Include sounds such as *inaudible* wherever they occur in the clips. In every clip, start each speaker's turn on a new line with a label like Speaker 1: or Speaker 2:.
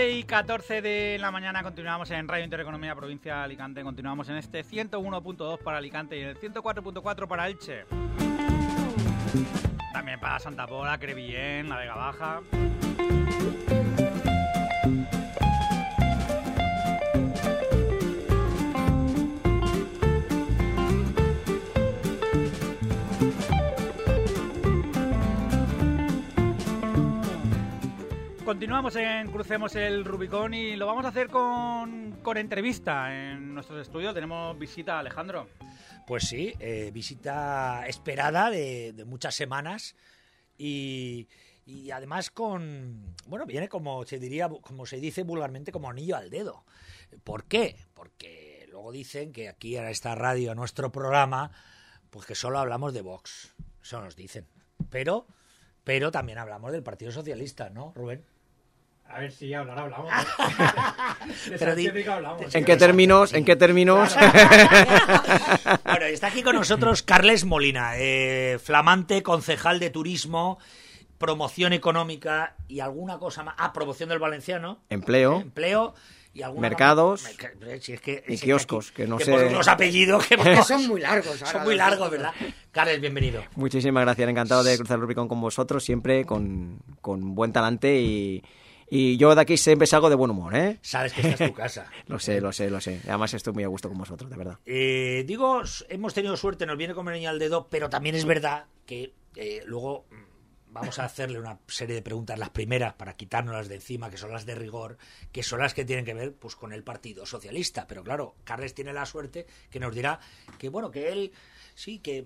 Speaker 1: las 12 y 14 de la mañana continuamos en Radio Intereconomía Provincia de Alicante. Continuamos en este 101.2 para Alicante y el 104.4 para Elche. También para Santa Pola, Crevillén, La Vega Baja. Continuamos en Crucemos el Rubicón y lo vamos a hacer con, con entrevista en nuestros estudios. Tenemos visita Alejandro.
Speaker 2: Pues sí, eh, visita esperada de, muchas semanas y, y además con, bueno, viene como se diría, como se dice vulgarmente, como anillo al dedo. ¿Por qué? Porque luego dicen que aquí en esta radio, nuestro programa, pues que solo hablamos de Vox. Eso nos dicen. Pero, pero también hablamos del Partido Socialista, ¿no, Rubén?
Speaker 1: A ver si hablar hablamos. *laughs* De
Speaker 2: Pero di-
Speaker 1: hablamos.
Speaker 3: ¿En qué términos? ¿En qué términos? *laughs*
Speaker 2: Bueno, está aquí con nosotros Carles Molina, eh, flamante concejal de turismo, promoción económica y alguna cosa más. Ah, promoción del valenciano.
Speaker 3: Empleo.
Speaker 2: Empleo y
Speaker 3: Mercados
Speaker 2: Merca- si es que,
Speaker 3: y
Speaker 2: si es que
Speaker 3: kioscos,
Speaker 2: aquí-
Speaker 3: que no
Speaker 2: que
Speaker 3: sé-
Speaker 2: por los apellidos que *laughs*
Speaker 4: Que son muy largos. ahora
Speaker 2: son muy largos. ¿verdad? Carles, bienvenido.
Speaker 3: Muchísimas gracias, encantado de cruzar el Rubicón con vosotros, siempre con, con buen talante y, y yo de aquí siempre salgo de buen humor, ¿eh?
Speaker 2: Sabes que esta es tu *laughs* casa.
Speaker 3: Lo sé, lo sé, lo sé. Además estoy muy a gusto con vosotros, de verdad.
Speaker 2: Eh, digo, hemos tenido suerte, nos viene niño al dedo, pero también es verdad que eh, luego mm, vamos a hacerle una serie de preguntas, las primeras para quitárnoslas de encima, que son las de rigor, que son las que tienen que ver pues con el Partido Socialista. Pero claro, Carles tiene la suerte que nos dirá que bueno, que él sí, que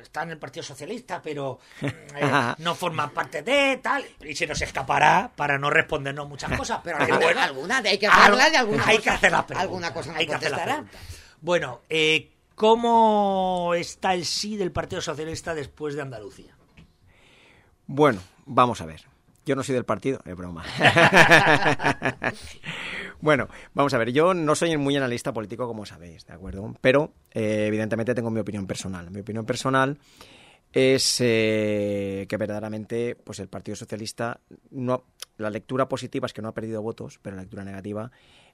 Speaker 2: está en el Partido Socialista, pero *laughs* mm, eh, no forma parte de tal, y se nos escapará para no respondernos muchas *laughs* cosas.
Speaker 4: Pero
Speaker 2: bueno,
Speaker 4: alguna hay que hacerla y alguna
Speaker 2: hay
Speaker 4: cosa,
Speaker 2: que hacer las preguntas.
Speaker 4: alguna cosa no
Speaker 2: hay que hacer. Bueno, eh, ¿cómo está el sí del Partido Socialista después de Andalucía?
Speaker 3: Bueno, vamos a ver. Yo no soy del partido, es broma. *laughs* bueno, vamos a ver. Yo no soy muy analista político, como sabéis, ¿de acuerdo? Pero, eh, evidentemente, tengo mi opinión personal. Mi opinión personal es eh, que verdaderamente pues el Partido Socialista no la lectura positiva es que no ha perdido votos pero la lectura negativa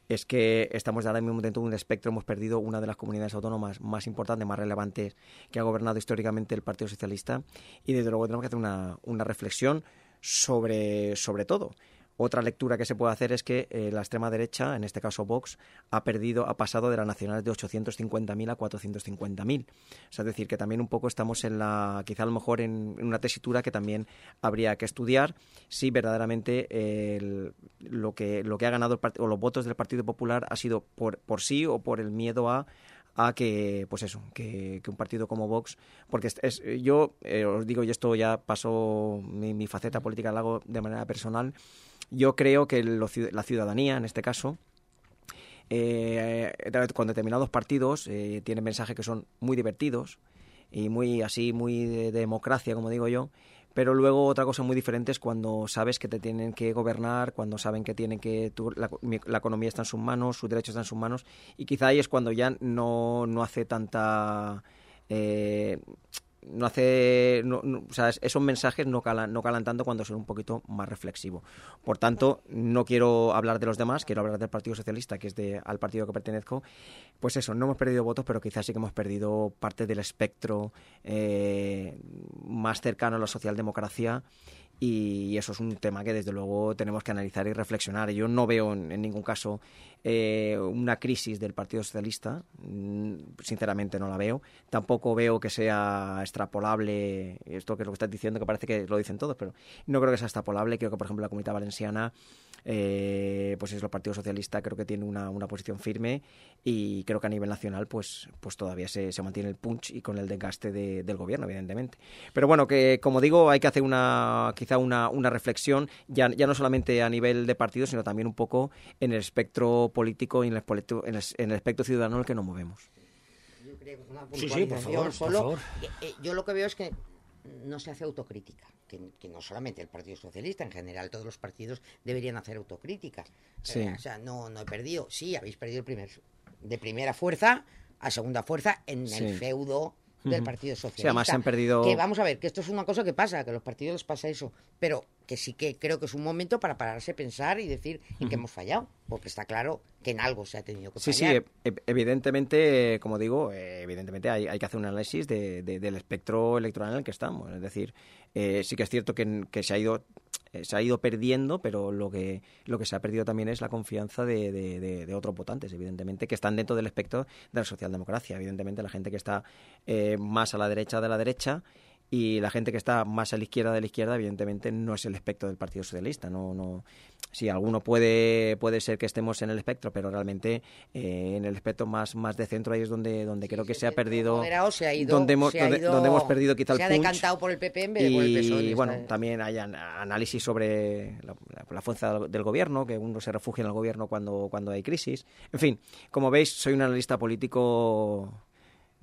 Speaker 3: es que estamos ahora mismo dentro de un espectro hemos perdido una de las comunidades autónomas más importantes más relevantes que ha gobernado históricamente el Partido Socialista y desde luego tenemos que hacer una, una reflexión sobre sobre todo otra lectura que se puede hacer es que eh, la extrema derecha, en este caso Vox, ha perdido, ha pasado de las nacionales de 850.000 a 450.000. O es decir, que también un poco estamos en la, quizá a lo mejor en, una tesitura que también habría que estudiar si verdaderamente eh, el- lo que lo que ha ganado el o los votos del Partido Popular ha sido por por sí o por el miedo a a que pues eso que, que un partido como Vox porque es, yo eh, os digo y esto ya pasó mi, faceta política la hago de manera personal yo creo que lo la ciudadanía, en este caso, eh, con determinados partidos eh, tienen mensajes que son muy divertidos y muy así, muy de democracia, como digo yo. Pero luego otra cosa muy diferente es cuando sabes que te tienen que gobernar, cuando saben que tienen que tu- la, la economía está en sus manos, sus derechos están en sus manos, y quizá ahí es cuando ya no, no hace tanta eh, no hace no- esos mensajes no calan, no calan tanto cuando son un poquito más reflexivo. Por tanto, no quiero hablar de los demás, quiero hablar del Partido Socialista, que es de, al partido que pertenezco. Pues eso, no hemos perdido votos, pero quizás sí que hemos perdido parte del espectro eh, más cercano a la socialdemocracia. Y eso es un tema que desde luego tenemos que analizar y reflexionar. Yo no veo en, ningún caso eh, una crisis del Partido Socialista, mm, sinceramente no la veo. Tampoco veo que sea extrapolable esto que es lo que estás diciendo, que parece que lo dicen todos, pero no creo que sea extrapolable. Creo que, por ejemplo, la Comunidad Valenciana, eh, pues es el Partido Socialista, creo que tiene una, una posición firme y creo que a nivel nacional, pues, pues todavía se, se mantiene el punch y con el desgaste de- del gobierno, evidentemente. Pero bueno, que como digo, hay que hacer una quizá una, una reflexión, ya, ya no solamente a nivel de partido, sino también un poco en el espectro político y en el, espectro- en el, en el espectro ciudadano en el que nos movemos.
Speaker 4: Yo creo que es una
Speaker 2: Sí, sí, por favor, por
Speaker 4: solo.
Speaker 2: favor.
Speaker 4: Eh, eh, yo lo que veo es que no se hace autocrítica, que, que no solamente el Partido Socialista, en general todos los partidos deberían hacer autocrítica.
Speaker 3: Sí.
Speaker 4: Eh, o sea, no, no he perdido, sí, habéis perdido el primer, de primera fuerza a segunda fuerza en
Speaker 3: Sí.
Speaker 4: el feudo del. Partido
Speaker 3: Sí,
Speaker 4: Socialista.
Speaker 3: además se han perdido-
Speaker 4: Que vamos a ver, que esto es una cosa que pasa, que a los partidos les pasa eso, pero que sí que creo que es un momento para pararse a pensar y decir en qué hemos fallado, porque está claro que en algo se ha tenido que
Speaker 3: Sí, sí,
Speaker 4: fallar.
Speaker 3: e- e- evidentemente, como digo, eh, evidentemente hay, hay que hacer un análisis de- de- del espectro electoral en el que estamos. Es decir, eh, sí que es cierto que, que se ha ido eh, se ha ido perdiendo, pero lo que lo que se ha perdido también es la confianza de, de- de- de otros votantes, evidentemente, que están dentro del espectro de la socialdemocracia. Evidentemente, la gente que está eh, más a la derecha de la derecha y la gente que está más a la izquierda de la izquierda, evidentemente, no es el espectro del Partido Socialista. No, no, sí, alguno puede, puede ser que estemos en el espectro, pero realmente eh, en el espectro más, más de centro ahí es donde, donde creo que se ha perdido.
Speaker 4: Se ha ido,
Speaker 3: donde, hemos,
Speaker 4: se ha
Speaker 3: donde,
Speaker 4: ido-
Speaker 3: donde hemos perdido quizá
Speaker 4: se
Speaker 3: el
Speaker 4: ha
Speaker 3: punch.
Speaker 4: decantado por el PP en vez de por el PSOE.
Speaker 3: Y bueno, también hay an- análisis sobre la, la- la fuerza del gobierno, que uno se refugia en el gobierno cuando, cuando hay crisis. En fin, como veis, soy un analista político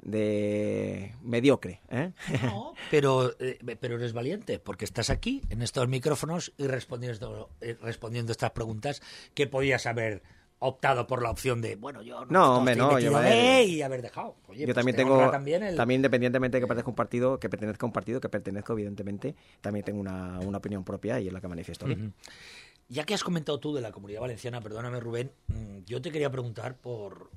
Speaker 3: de mediocre. ¿eh?
Speaker 2: No, pero, eh, pero eres valiente, porque estás aquí, en estos micrófonos, y respondiendo, eh, respondiendo estas preguntas que podías haber optado por la opción de, bueno, yo
Speaker 3: No, hombre,
Speaker 2: estoy
Speaker 3: no, yo, eh,
Speaker 2: y haber dejado. Oye,
Speaker 3: Yo
Speaker 2: pues
Speaker 3: también
Speaker 2: te
Speaker 3: tengo,
Speaker 2: también el-
Speaker 3: también independientemente de que pertenezca a un partido, que pertenezca a un partido, que pertenezco evidentemente, también tengo una, una opinión propia y es la que manifiesto.
Speaker 2: Ujú. Ya que has comentado tú de la comunidad valenciana, perdóname Rubén, mm, yo te quería preguntar por...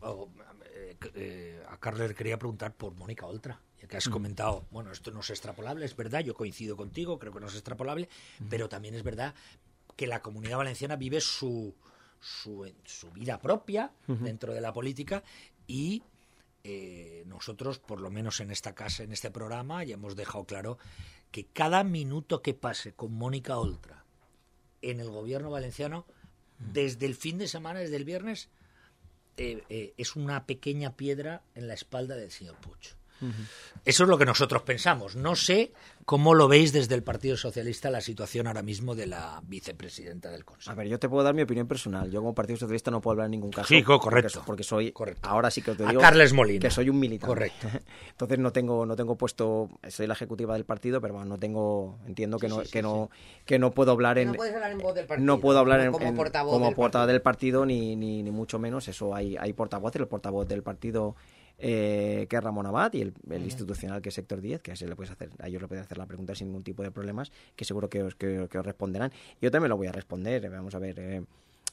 Speaker 2: eh, a Carles quería preguntar por Mónica Oltra, ya que has comentado, bueno, esto no es extrapolable, es verdad, yo coincido contigo, creo que no es extrapolable, pero también es verdad que la comunidad valenciana vive su, su, su vida propia dentro de la política y eh, nosotros, por lo menos en esta casa, en este programa, ya hemos dejado claro que cada minuto que pase con Mónica Oltra en el gobierno valenciano, desde el fin de semana, desde el viernes, eh, eh, es una pequeña piedra en la espalda del señor Puig. Eso es lo que nosotros pensamos. No sé cómo lo veis desde el Partido Socialista la situación ahora mismo de la vicepresidenta del
Speaker 3: A
Speaker 2: Consejo.
Speaker 3: ver, yo te puedo dar mi opinión personal. Yo como Partido Socialista no puedo hablar en ningún caso.
Speaker 2: Sí, co- correcto.
Speaker 3: Porque, porque soy,
Speaker 2: Correcto.
Speaker 3: ahora sí que te
Speaker 2: A
Speaker 3: digo
Speaker 2: Carles Molina.
Speaker 3: que soy un militar.
Speaker 2: Correcto. *laughs*
Speaker 3: Entonces no tengo, no tengo puesto, soy la ejecutiva del partido, pero bueno, no tengo, entiendo que
Speaker 4: Sí,
Speaker 3: no,
Speaker 4: sí, sí,
Speaker 3: que no, que no puedo hablar en,
Speaker 4: No puedes hablar en voz del partido.
Speaker 3: no puedo hablar en-
Speaker 4: como
Speaker 3: en-
Speaker 4: portavoz
Speaker 3: como
Speaker 4: del
Speaker 3: portavoz
Speaker 4: partido.
Speaker 3: del partido ni, ni, ni mucho menos. Eso hay, hay portavoces, el portavoz del partido eh, que es Ramón Abad y el, el institucional que es Héctor Díez, que a, ese le puedes hacer, a ellos le pueden hacer la pregunta sin ningún tipo de problemas, que seguro que os, que, que os responderán. Yo también lo voy a responder. eh, Vamos a ver. eh,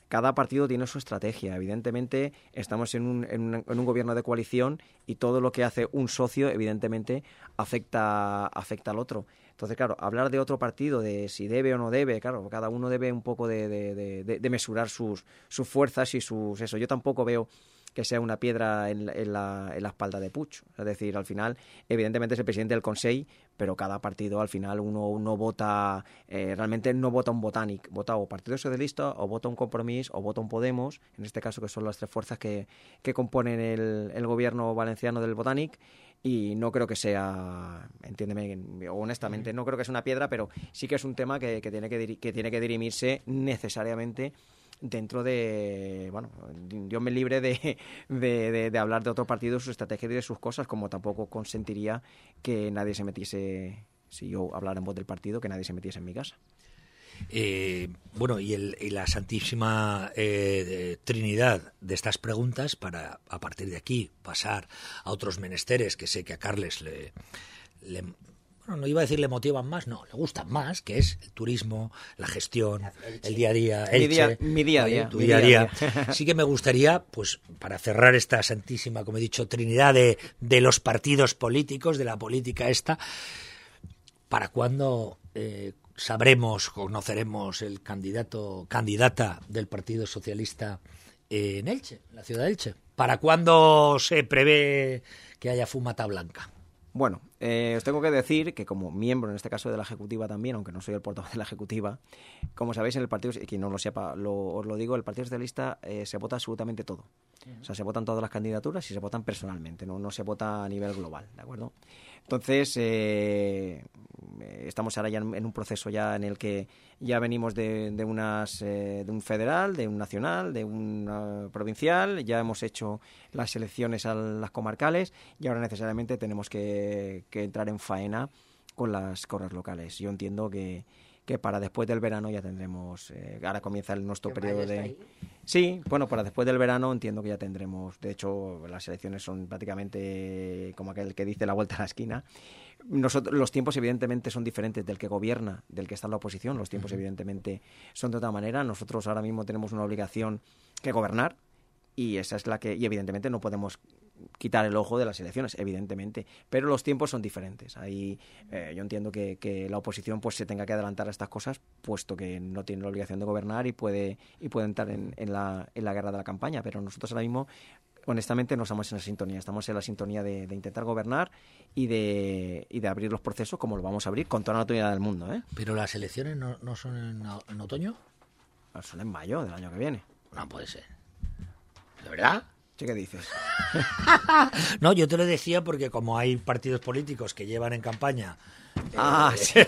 Speaker 3: cada partido tiene su estrategia. Evidentemente, estamos en un, en, un, en un gobierno de coalición y todo lo que hace un socio, evidentemente, afecta, afecta al otro. Entonces, claro, hablar de otro partido, de si debe o no debe, claro, cada uno debe un poco de, de- de- de- de mesurar sus, sus fuerzas y sus eso. Yo tampoco veo que sea una piedra en, la- en la, en la espalda de Puig. Es decir, al final, evidentemente es el presidente del Consejo, pero cada partido al final uno, uno vota, eh, realmente no vota un Botanic, vota o Partido Socialista, o vota un Compromís, o vota un Podemos, en este caso que son las tres fuerzas que, que componen el, el gobierno valenciano del Botanic, y no creo que sea, entiéndeme, honestamente, no creo que sea una piedra, pero sí que es un tema que, que tiene, que, que tiene que dirimirse necesariamente dentro de, bueno, Dios me libre *laughs* de, de, hablar de otro partido, sus estrategias y de sus cosas, como tampoco consentiría que nadie se metiese, si yo hablara en voz del partido, que nadie se metiese en mi casa.
Speaker 2: Eh, bueno, y, el- y la santísima eh, trinidad de estas preguntas para, a partir de aquí, pasar a otros menesteres que sé que a Carles le, le- bueno, no iba a decir le motivan más, no, le gustan más, que es el turismo, la gestión, el día a día,
Speaker 3: Mi día-
Speaker 2: Elche,
Speaker 3: mi día a día,
Speaker 2: tu
Speaker 3: mi
Speaker 2: día a
Speaker 3: día
Speaker 2: día.
Speaker 3: a día. *laughs*
Speaker 2: Sí que me gustaría, pues, para cerrar esta santísima, como he dicho, trinidad de, de los partidos políticos, de la política esta, ¿Para cuándo eh, sabremos, conoceremos el candidato, candidata del Partido Socialista en Elche, en la ciudad de Elche? ¿Para cuándo se prevé que haya fumata blanca?
Speaker 3: Bueno, eh, os tengo que decir que como miembro, en este caso de la Ejecutiva también, aunque no soy el portavoz de la Ejecutiva, como sabéis en el Partido, y quien no lo sepa, lo- os lo digo, el Partido Socialista eh, se vota absolutamente todo. O sea, se votan todas las candidaturas y se votan personalmente, no, no se vota a nivel global, ¿de acuerdo? Entonces, eh, estamos ahora ya en, un proceso ya en el que ya venimos de, de unas, eh, de un federal, de un nacional, de un provincial, ya hemos hecho las elecciones a las comarcales y ahora necesariamente tenemos que, que entrar en faena con las corras locales. Yo entiendo que, que para después del verano ya tendremos, eh, ahora comienza el, nuestro
Speaker 4: ¿Que
Speaker 3: periodo de...
Speaker 4: ahí?
Speaker 3: Sí, bueno, para después del verano entiendo que ya tendremos, de hecho las elecciones son prácticamente como aquel que dice la vuelta a la esquina. Nosotros, los tiempos evidentemente son diferentes del que gobierna, del que está en la oposición, los tiempos evidentemente son de otra manera. Nosotros ahora mismo tenemos una obligación que gobernar y esa es la que, y evidentemente no podemos quitar el ojo de las elecciones, evidentemente, pero los tiempos son diferentes. Ahí eh, yo entiendo que, que la oposición pues se tenga que adelantar a estas cosas, puesto que no tiene la obligación de gobernar y puede, y puede entrar en, en la, en la guerra de la campaña, pero nosotros ahora mismo honestamente no estamos en la sintonía, estamos en la sintonía de, de intentar gobernar y de, y de abrir los procesos como lo vamos a abrir con toda la naturalidad del mundo. ¿eh?
Speaker 2: Pero las elecciones no, no son en, en otoño.
Speaker 3: Son en mayo del año que viene.
Speaker 2: No puede ser. ¿De verdad?
Speaker 3: ¿Sí qué dices? *laughs*
Speaker 2: No, yo te lo decía porque como hay partidos políticos que llevan en campaña,
Speaker 3: Ah,
Speaker 2: eh, *laughs*
Speaker 3: sí.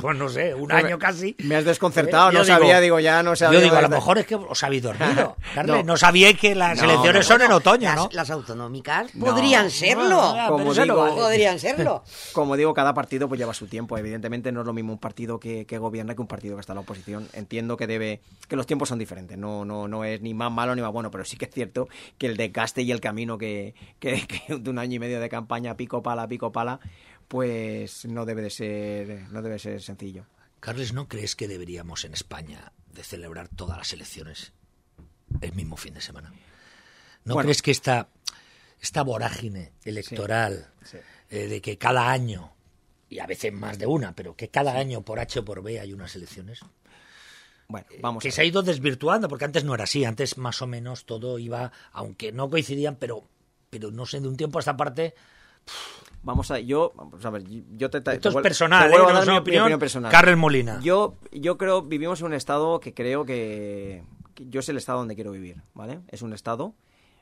Speaker 2: pues no sé, un año casi.
Speaker 3: Me has desconcertado,
Speaker 2: Yo
Speaker 3: no
Speaker 2: digo-
Speaker 3: sabía, digo, ya no sabía.
Speaker 2: Yo digo, a lo
Speaker 3: de-
Speaker 2: mejor es que os habéis dormido. Carles, *laughs* no,
Speaker 3: No.
Speaker 2: sabíais que las
Speaker 3: No,
Speaker 2: elecciones
Speaker 3: no,
Speaker 2: son en otoño,
Speaker 4: las,
Speaker 2: ¿no?
Speaker 4: las autonómicas
Speaker 3: No.
Speaker 4: podrían serlo.
Speaker 2: No, no,
Speaker 3: Como digo-
Speaker 2: vale.
Speaker 4: Podrían serlo.
Speaker 3: Como digo, cada partido pues lleva su tiempo. Evidentemente no es lo mismo un partido que, que gobierna que un partido que está en la oposición. Entiendo que debe, que los tiempos son diferentes. No, no, no es ni más malo ni más bueno, pero sí que es cierto que el desgaste y el camino que, que, *laughs* que de un año y medio de campaña pico pala, pico pala, pues no debe de ser, no debe ser sencillo.
Speaker 2: Carles, ¿no crees que deberíamos en España de celebrar todas las elecciones el mismo fin de semana? ¿No
Speaker 3: Bueno.
Speaker 2: crees que esta, esta vorágine electoral
Speaker 3: Sí.
Speaker 2: eh, de que cada año, y a veces más de una, pero que cada año por H o por B hay unas elecciones,
Speaker 3: Bueno, vamos
Speaker 2: que se ha ido desvirtuando, porque antes no era así, antes más o menos todo iba, aunque no coincidían, pero, pero no sé, de un tiempo a esta parte,
Speaker 3: Vamos a, yo, vamos a ver, yo te,
Speaker 2: esto es
Speaker 3: te
Speaker 2: personal,
Speaker 3: te
Speaker 2: ¿eh?
Speaker 3: a
Speaker 2: No
Speaker 3: dar mi mi
Speaker 2: opinión,
Speaker 3: personal.
Speaker 2: Carles Molina.
Speaker 3: Yo, yo creo, vivimos en un estado que creo que, que yo es el estado donde quiero vivir, ¿vale? Es un estado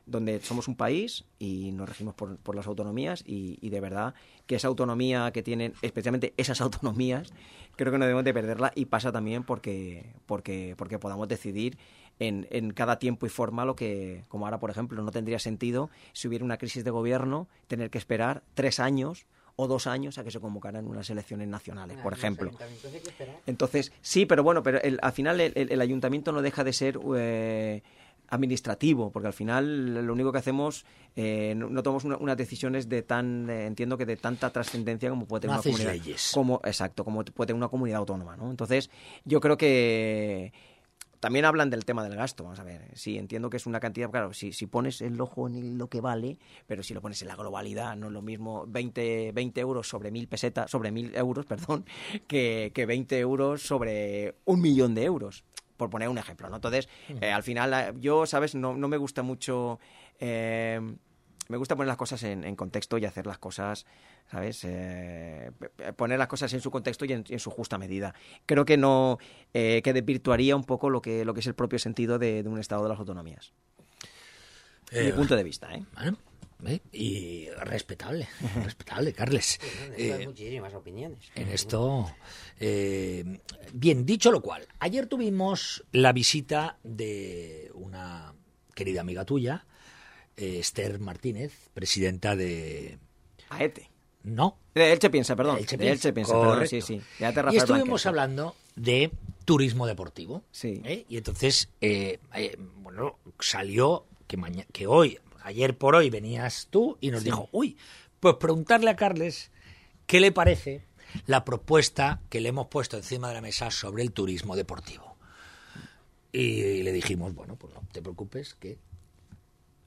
Speaker 3: donde somos un país y nos regimos por, por las autonomías y, y de verdad que esa autonomía que tienen, especialmente esas *laughs* autonomías, creo que no debemos de perderla y pasa también porque, porque, porque podamos decidir en, en cada tiempo y forma lo que, como ahora por ejemplo, no tendría sentido si hubiera una crisis de gobierno tener que esperar tres años o dos años a que se convocaran unas elecciones nacionales, por ejemplo. Entonces, sí, pero bueno, pero el- al final el, el- el ayuntamiento no deja de ser eh, administrativo, porque al final lo único que hacemos, eh, no, no tomamos una- unas decisiones de tan, eh, entiendo que de tanta trascendencia como puede tener
Speaker 2: No
Speaker 3: una comunidad.
Speaker 2: leyes.
Speaker 3: Como, exacto, como puede tener una comunidad autónoma, ¿no? Entonces, yo creo que también hablan del tema del gasto, vamos a ver. Sí, entiendo que es una cantidad, claro, si, si pones el ojo en lo que vale, pero si lo pones en la globalidad, no es lo mismo 20, 20 euros sobre mil pesetas, sobre mil euros, *laughs* perdón, que, que 20 euros sobre un millón de euros, por poner un ejemplo, ¿no? Entonces, eh, al final, eh, yo, ¿sabes? No, no me gusta mucho... eh, me gusta poner las cosas en, en contexto y hacer las cosas, ¿sabes? Eh, poner las cosas en su contexto y en, su justa medida. Creo que no, eh, que desvirtuaría un poco lo que, lo que es el propio sentido de, de un Estado de las autonomías.
Speaker 2: Eh,
Speaker 3: Mi punto de vista, ¿eh?
Speaker 2: Bueno, ¿eh? y respetable, *laughs* respetable, Carles.
Speaker 4: Hay
Speaker 2: Eh,
Speaker 4: muchísimas opiniones.
Speaker 2: en esto. eh, bien, dicho lo cual, ayer tuvimos la visita de una querida amiga tuya, eh, Esther Martínez, presidenta de.
Speaker 3: Aete.
Speaker 2: No,
Speaker 3: De Elche piensa, perdón.
Speaker 2: Elche
Speaker 3: de
Speaker 2: Piensa,
Speaker 3: Elche piensa, perdón,
Speaker 2: correcto.
Speaker 3: sí, sí. De Ate
Speaker 2: y estuvimos
Speaker 3: Blanquer.
Speaker 2: hablando de turismo deportivo.
Speaker 3: Sí.
Speaker 2: ¿eh? Y entonces, eh, eh, bueno, salió que, que hoy, ayer por hoy venías tú y nos dijo, uy, pues preguntarle a Carles qué le parece la propuesta que le hemos puesto encima de la mesa sobre el turismo deportivo. Y le dijimos, bueno, pues no te preocupes, que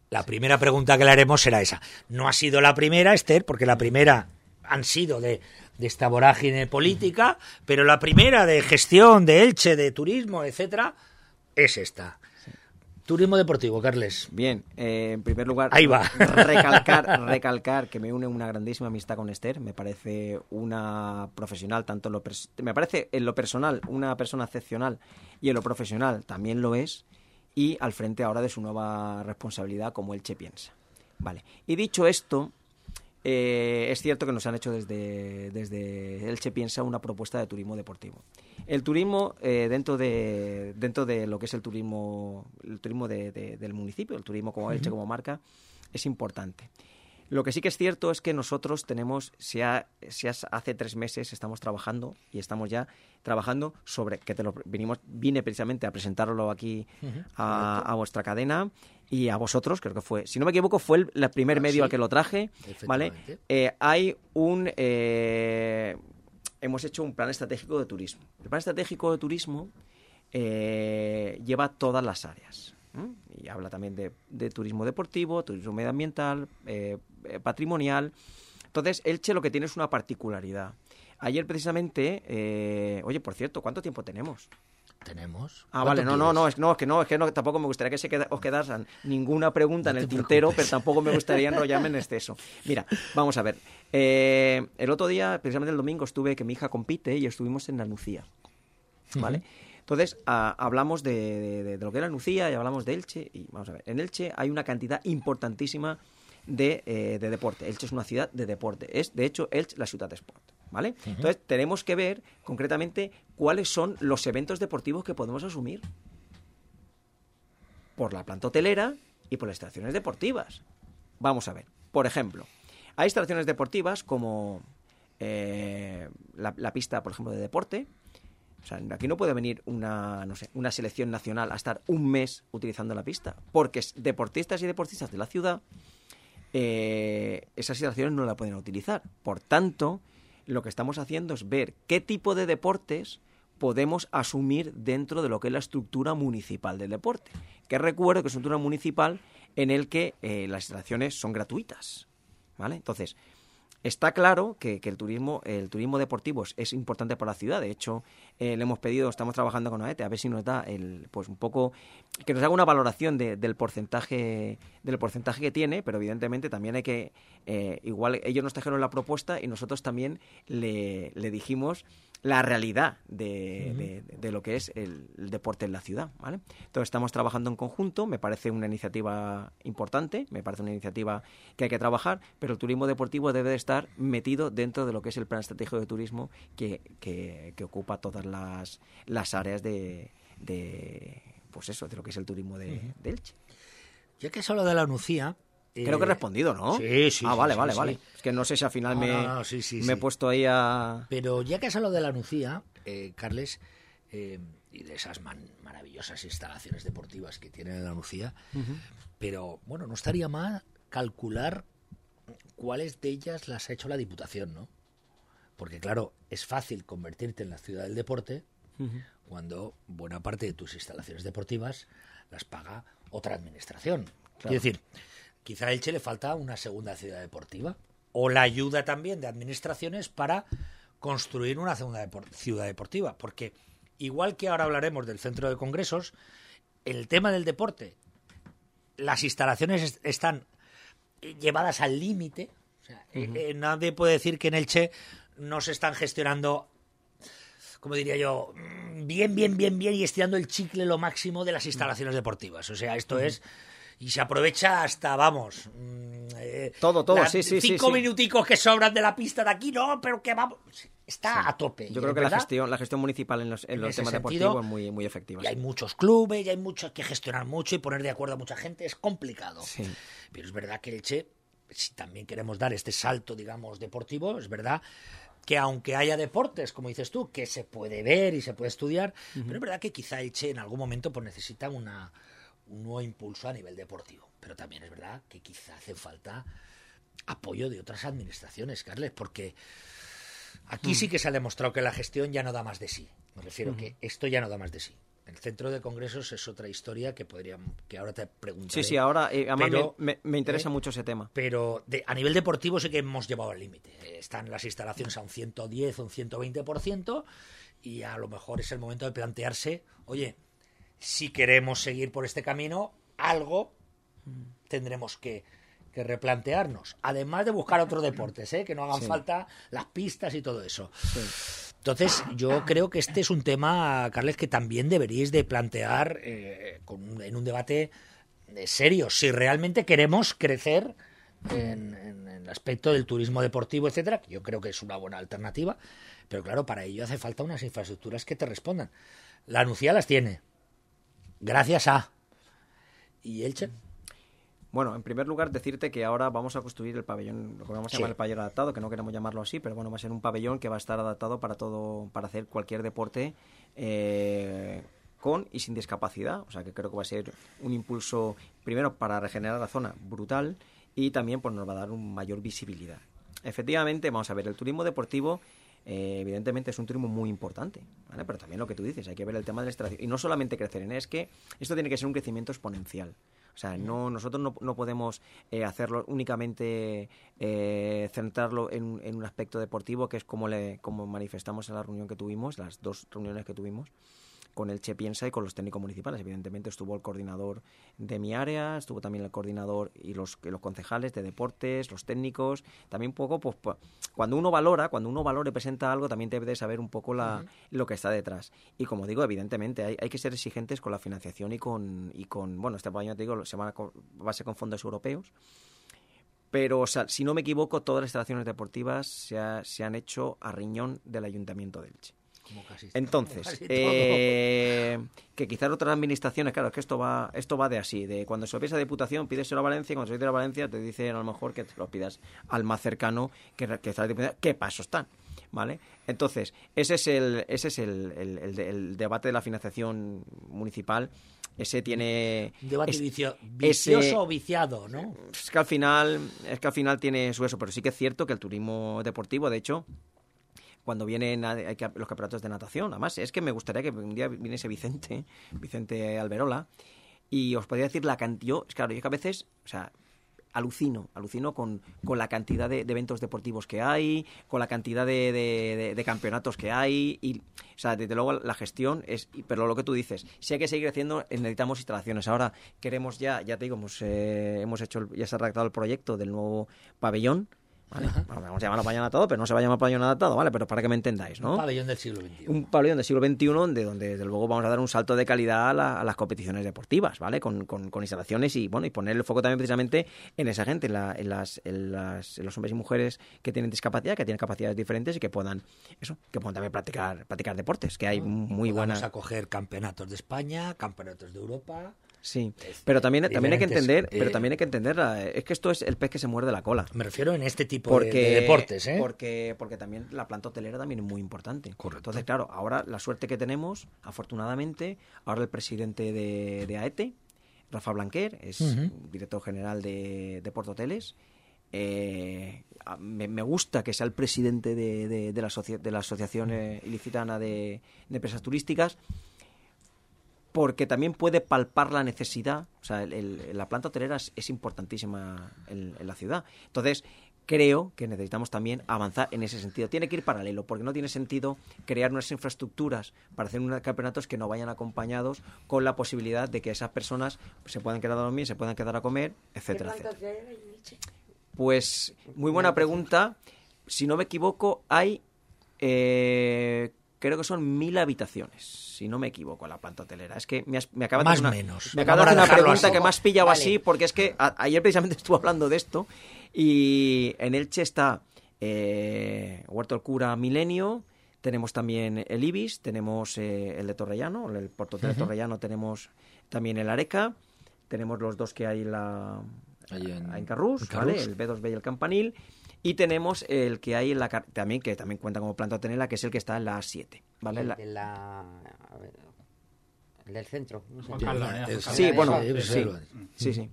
Speaker 2: la primera pregunta que le haremos será esa. No ha sido la primera, Esther, porque la primera han sido de, de esta vorágine política, pero la primera de gestión, de Elche, de turismo, etcétera, es esta. Turismo deportivo, Carles.
Speaker 3: Bien, eh, en primer lugar,
Speaker 2: Ahí va.
Speaker 3: recalcar, *laughs* recalcar que me une una grandísima amistad con Esther. Me parece una profesional, tanto en lo me parece en lo personal una persona excepcional y en lo profesional también lo es. Y al frente ahora de su nueva responsabilidad como Elche piensa. Vale. Y dicho esto, eh, es cierto que nos han hecho desde, desde Elche Piensa una propuesta de turismo deportivo. El turismo eh, dentro de dentro de lo que es el turismo el turismo de- de- del municipio, el turismo como Elche como marca, es importante. Lo que sí que es cierto es que nosotros tenemos, si, hace tres meses estamos trabajando y estamos ya trabajando sobre, que te lo vinimos, vine precisamente a presentarlo aquí a, vuestra cadena y a vosotros, creo que fue, si no me equivoco, fue el, primer ah, medio al que lo traje, ¿vale? Eh, hay un... Eh, hemos hecho un plan estratégico de turismo. El plan estratégico de turismo eh, lleva todas las áreas. Y habla también de, turismo deportivo, turismo medioambiental, eh, eh, patrimonial. Entonces, Elche lo que tiene es una particularidad. Ayer precisamente, eh, oye, por cierto, ¿cuánto tiempo tenemos?
Speaker 2: Tenemos.
Speaker 3: Ah, vale, no, no, no, es, no, es que no, es que no, tampoco me gustaría que se os quedasen ninguna pregunta en el tintero, pero tampoco me gustaría *laughs* enrollarme en exceso. Mira, vamos a ver. el otro día, precisamente el domingo, estuve que mi hija compite y estuvimos en la Lucía. ¿Vale? Entonces, hablamos de, lo que era Lucía y hablamos de Elche. Y vamos a ver, en Elche hay una cantidad importantísima de, eh, deporte. Elche es una ciudad de deporte. Es, de hecho, Elche la ciudad de sport. ¿Vale? Entonces, tenemos que ver concretamente cuáles son los eventos deportivos que podemos asumir. Por la planta hotelera y por las instalaciones deportivas. Vamos a ver. Por ejemplo, hay instalaciones deportivas como eh, la, pista, por ejemplo, de deporte, o sea, aquí no puede venir una, no sé, una selección nacional a estar un mes utilizando la pista, porque deportistas y deportistas de la ciudad eh, esas situaciones no la pueden utilizar. Por tanto, lo que estamos haciendo es ver qué tipo de deportes podemos asumir dentro de lo que es la estructura municipal del deporte. Que recuerdo que es una estructura municipal en el que eh, las instalaciones son gratuitas. ¿Vale? Entonces, Está claro que, el turismo, el turismo deportivo es, importante para la ciudad. De hecho, eh, le hemos pedido, estamos trabajando con AETE, a ver si nos da el, pues un poco, que nos haga una valoración del porcentaje, del porcentaje que tiene, pero evidentemente también hay que, eh, igual ellos nos trajeron la propuesta y nosotros también le, le dijimos la realidad de, de, lo que es el, deporte en la ciudad, ¿vale? Entonces estamos trabajando en conjunto, me parece una iniciativa importante, me parece una iniciativa que hay que trabajar, pero el turismo deportivo debe de estar metido dentro de lo que es el plan estratégico de turismo que, que, ocupa todas las, las áreas de, de, pues eso, de lo que es el turismo de, Elche.
Speaker 2: Ya que es lo de la Nucía,
Speaker 3: Creo que he eh, respondido, ¿no?
Speaker 2: Sí, sí.
Speaker 3: Ah, vale, vale, vale. Es que no sé si al final me, me he puesto ahí a...
Speaker 2: Pero ya que has hablado de la Nucía, eh, Carles, eh, y de esas maravillosas instalaciones deportivas que tiene la Nucía, pero bueno, no estaría mal calcular cuáles de ellas las ha hecho la Diputación, ¿no? Porque claro, es fácil convertirte en la ciudad del deporte cuando buena parte de tus instalaciones deportivas las paga otra administración. Es decir, Quizá a Elche le falta una segunda ciudad deportiva o la ayuda también de administraciones para construir una segunda ciudad deportiva, porque igual que ahora hablaremos del centro de congresos, el tema del deporte, las instalaciones están llevadas al límite, eh, eh, nadie puede decir que en Elche no se están gestionando como diría yo, bien, bien, bien, bien y estirando el chicle lo máximo de las instalaciones deportivas. O sea, esto es y se aprovecha hasta, vamos.
Speaker 3: Mm, eh, todo, todo, sí, sí.
Speaker 2: Cinco minuticos que sobran de la pista de aquí, no, pero que vamos. Está a tope.
Speaker 3: Yo creo que la gestión, la gestión municipal en los, en los temas deportivos es muy, muy efectiva.
Speaker 2: Y hay muchos clubes, y hay mucho que gestionar mucho y poner de acuerdo a mucha gente. Es complicado. Pero es verdad que el Che, si también queremos dar este salto, digamos, deportivo, es verdad que aunque haya deportes, como dices tú, que se puede ver y se puede estudiar, pero es verdad que quizá el Che en algún momento pues, necesita una un nuevo impulso a nivel deportivo. Pero también es verdad que quizá hace falta apoyo de otras administraciones, Carles, porque aquí sí que se ha demostrado que la gestión ya no da más de sí. Me refiero que esto ya no da más de sí. El centro de congresos es otra historia que podríamos, que ahora te preguntaré.
Speaker 3: Sí, sí, ahora eh, me, interesa ¿eh? mucho ese tema.
Speaker 2: Pero a nivel deportivo sí que hemos llevado al límite. Están las instalaciones a un 110 o un 120% y a lo mejor es el momento de plantearse, oye, si queremos seguir por este camino, algo tendremos que, replantearnos. Además de buscar otros deportes, ¿eh? que no hagan falta las pistas y todo eso. Entonces, yo creo que este es un tema, Carles, que también deberíais de plantear eh, en un debate eh, serio. Si realmente queremos crecer en, el aspecto del turismo deportivo, etcétera, que yo creo que es una buena alternativa, pero claro, para ello hace falta unas infraestructuras que te respondan. La Nucía las tiene, gracias a. ¿Y Elche?
Speaker 3: Bueno, en primer lugar, decirte que ahora vamos a construir el pabellón, lo que vamos a
Speaker 2: Sí.
Speaker 3: llamar el pabellón adaptado, que no queremos llamarlo así, pero bueno, va a ser un pabellón que va a estar adaptado para todo, para hacer cualquier deporte eh, con y sin discapacidad. O sea, que creo que va a ser un impulso, primero, para regenerar la zona brutal y también pues, nos va a dar una mayor visibilidad. Efectivamente, vamos a ver, el turismo deportivo eh, evidentemente es un turismo muy importante, ¿vale? pero también lo que tú dices, hay que ver el tema de la extracción. Y no solamente crecer en es que esto tiene que ser un crecimiento exponencial. O sea, no, nosotros no, no podemos eh, hacerlo únicamente eh, centrarlo en, un- en un aspecto deportivo, que es como, le, como manifestamos en la reunión que tuvimos, las dos reuniones que tuvimos con el Che Piensa y con los técnicos municipales. Evidentemente estuvo el coordinador de mi área, estuvo también el coordinador y los, y los concejales de deportes, los técnicos. También un poco, pues, pu- cuando uno valora, cuando uno valora y presenta algo, también debe de saber un poco la, lo que está detrás. Y como digo, evidentemente hay, hay que ser exigentes con la financiación y con, y con bueno, este año te digo, se van a va a ser con fondos europeos. Pero, o sea, si no me equivoco, todas las instalaciones deportivas se, ha- se han hecho a riñón del Ayuntamiento de Elche.
Speaker 2: Como casi,
Speaker 3: Entonces,
Speaker 2: casi
Speaker 3: eh, que quizás otras administraciones, claro, es que esto va, esto va de así, de cuando se lo pides a Diputación, pides a Valencia, y cuando se lo pides a Valencia, te dicen a lo mejor que te lo pidas al más cercano, que, que está la Diputación, ¿qué pasos están? ¿Vale? Entonces, ese es el, ese es el, el- el de- el debate de la financiación municipal. Ese tiene...
Speaker 2: Un debate
Speaker 3: es-
Speaker 2: vicio-
Speaker 3: ese-
Speaker 2: vicioso o viciado, ¿no?
Speaker 3: es que al final es que al final tiene su eso pero sí que es cierto que el turismo deportivo de hecho cuando vienen los campeonatos de natación además es que me gustaría que un día viniese Vicente Vicente Alberola y os podría decir la cantidad es claro yo que a veces o sea alucino, alucino con, con la cantidad de, eventos deportivos que hay, con la cantidad de, de- campeonatos que hay, y, o sea, desde luego la gestión es, pero lo que tú dices, si hay que seguir creciendo, necesitamos instalaciones. Ahora queremos ya, ya te digo, hemos, eh, hemos hecho, ya se ha redactado el proyecto del nuevo pabellón, ¿vale? Bueno, vamos a llamarlo pabellón pero no se va a llamar pabellón adaptado, ¿vale? Pero para que me entendáis, ¿no?
Speaker 2: Un pabellón del siglo XXI.
Speaker 3: un pabellón del siglo XXI donde, donde desde luego vamos a dar un salto de calidad a, la- a las competiciones deportivas, ¿vale? Con, con- con instalaciones y bueno y poner el foco también precisamente en esa gente, en, la- en las, en, las- en los hombres y mujeres que tienen discapacidad, que tienen capacidades diferentes y que puedan eso, que puedan también practicar, practicar deportes, que hay muy buenas.
Speaker 2: acoger campeonatos de España, campeonatos de Europa.
Speaker 3: Sí, pero también, también hay que entender, pero
Speaker 2: eh,
Speaker 3: también hay que entender, eh, es que esto es el pez que se muerde la cola.
Speaker 2: Me refiero en este tipo
Speaker 3: porque,
Speaker 2: de, de deportes, ¿eh?
Speaker 3: Porque, porque también la planta hotelera también es muy importante.
Speaker 2: Correcto.
Speaker 3: Entonces, claro, ahora la suerte que tenemos, afortunadamente, ahora el presidente de, de AETE, Rafa Blanquer, es director general de, de Portoteles. Eh, me, me gusta que sea el presidente de, de- de la, asocia- de la Asociación eh, Ilicitana de, de Empresas Turísticas porque también puede palpar la necesidad. O sea, el- el- la planta hotelera es, es importantísima en, en la ciudad. Entonces, creo que necesitamos también avanzar en ese sentido. Tiene que ir paralelo, porque no tiene sentido crear unas infraestructuras para hacer unos campeonatos que no vayan acompañados con la posibilidad de que esas personas se puedan quedar a dormir, se puedan quedar a comer, etcétera, etcétera. Pues muy buena pregunta. Si no me equivoco, hay eh, creo que son mil habitaciones, si no me equivoco, la planta hotelera. Es que me, has- me acabas
Speaker 2: Más
Speaker 3: de
Speaker 2: o
Speaker 3: hacer una,
Speaker 2: menos.
Speaker 3: me acabas de hacer una pregunta
Speaker 2: así.
Speaker 3: que me has pillado
Speaker 4: Vale.
Speaker 3: así, porque es que a- ayer precisamente *laughs* estuve hablando de esto y en Elche está eh, Huerto del Cura Milenio, tenemos también el Ibis, tenemos eh, el de Torrellano, el Puerto de Torrellano, tenemos también el Areca, tenemos los dos que hay en la
Speaker 2: Ahí en-
Speaker 3: en Carrús, ¿vale? El B2B y el Campanil. Y tenemos el que hay en la también, que también cuenta como planta hotelera, que es el que está en la A7. ¿vale?
Speaker 4: El
Speaker 3: La-
Speaker 4: de la- a ver, el del centro. no sé.
Speaker 1: Juan Carlos, ¿eh?
Speaker 2: Es-
Speaker 1: Juan Carlos.
Speaker 3: Sí, bueno,
Speaker 2: Sí,
Speaker 3: sí,
Speaker 2: sí.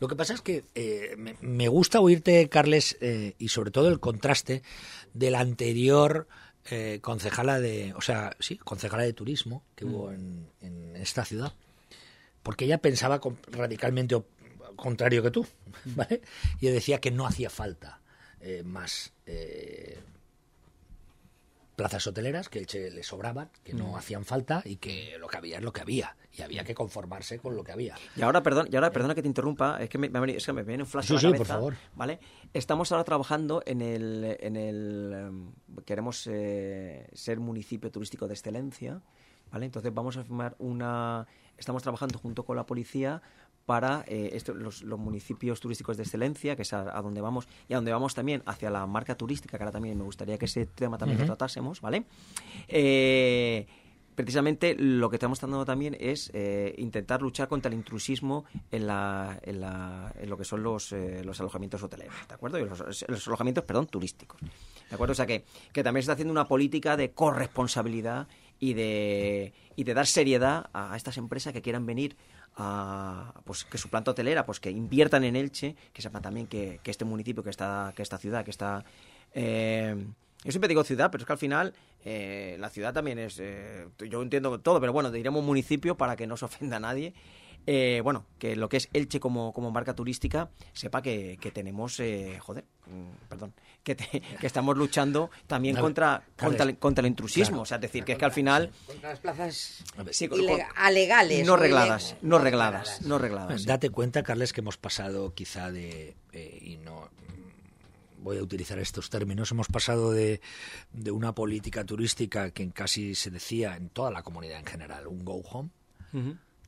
Speaker 2: Lo que pasa es que eh, me, me gusta oírte, Carles, eh, y sobre todo el contraste de la anterior eh, concejala de, o sea, sí, concejala de turismo que hubo en, en esta ciudad, porque ella pensaba radicalmente op- contrario que tú, ¿vale? Y decía que no hacía falta eh, más eh, plazas hoteleras, que Elche le sobraban, que no hacían falta y que lo que había es lo que había y había que conformarse con lo que había.
Speaker 3: Y ahora, perdón, y ahora, perdona que te interrumpa, es que me, me ha venido- es que me viene un flash
Speaker 2: Sí,
Speaker 3: a la
Speaker 2: sí, por favor.
Speaker 3: ¿vale? Estamos ahora trabajando en el, en el em, queremos eh, ser municipio turístico de excelencia, ¿vale? Entonces vamos a firmar una, estamos trabajando junto con la policía para eh, esto- los, los municipios turísticos de excelencia, que es a, a donde vamos, y a donde vamos también hacia la marca turística, que ahora también me gustaría que ese tema también lo tratásemos, ¿vale? Eh, precisamente lo que estamos tratando también es eh, intentar luchar contra el intrusismo en, la, en, la, en lo que son los, eh, los alojamientos hoteleros, ¿de acuerdo? Y los, los, alojamientos, perdón, turísticos, ¿de acuerdo? O sea, que, que también se está haciendo una política de corresponsabilidad y de, y de dar seriedad a estas empresas que quieran venir pues que su planta hotelera, pues que inviertan en Elche, que sepan también que, este municipio, que esta, que esta ciudad, que está... Eh, yo siempre digo ciudad, pero es que al final eh, la ciudad también es... Eh, yo entiendo todo, pero bueno, diremos municipio para que no se *laughs* ofenda a nadie. Eh, bueno, que lo que es Elche como, como marca turística, sepa que, que tenemos, joder, perdón, que, te- *laughs* que estamos luchando también
Speaker 2: No,
Speaker 3: contra,
Speaker 2: claro,
Speaker 3: contra, el, contra el intrusismo.
Speaker 2: claro.
Speaker 3: O sea, es decir, que es que al final...
Speaker 4: Contra las plazas
Speaker 2: A ver,
Speaker 3: Sí,
Speaker 4: alegales.
Speaker 3: no regladas, no regladas, no regladas. sí.
Speaker 2: Date cuenta, Carles, que hemos pasado quizá de, eh, y no mm, voy a utilizar estos términos, hemos pasado de, de una política turística que casi se decía en toda la comunidad en general, un go home,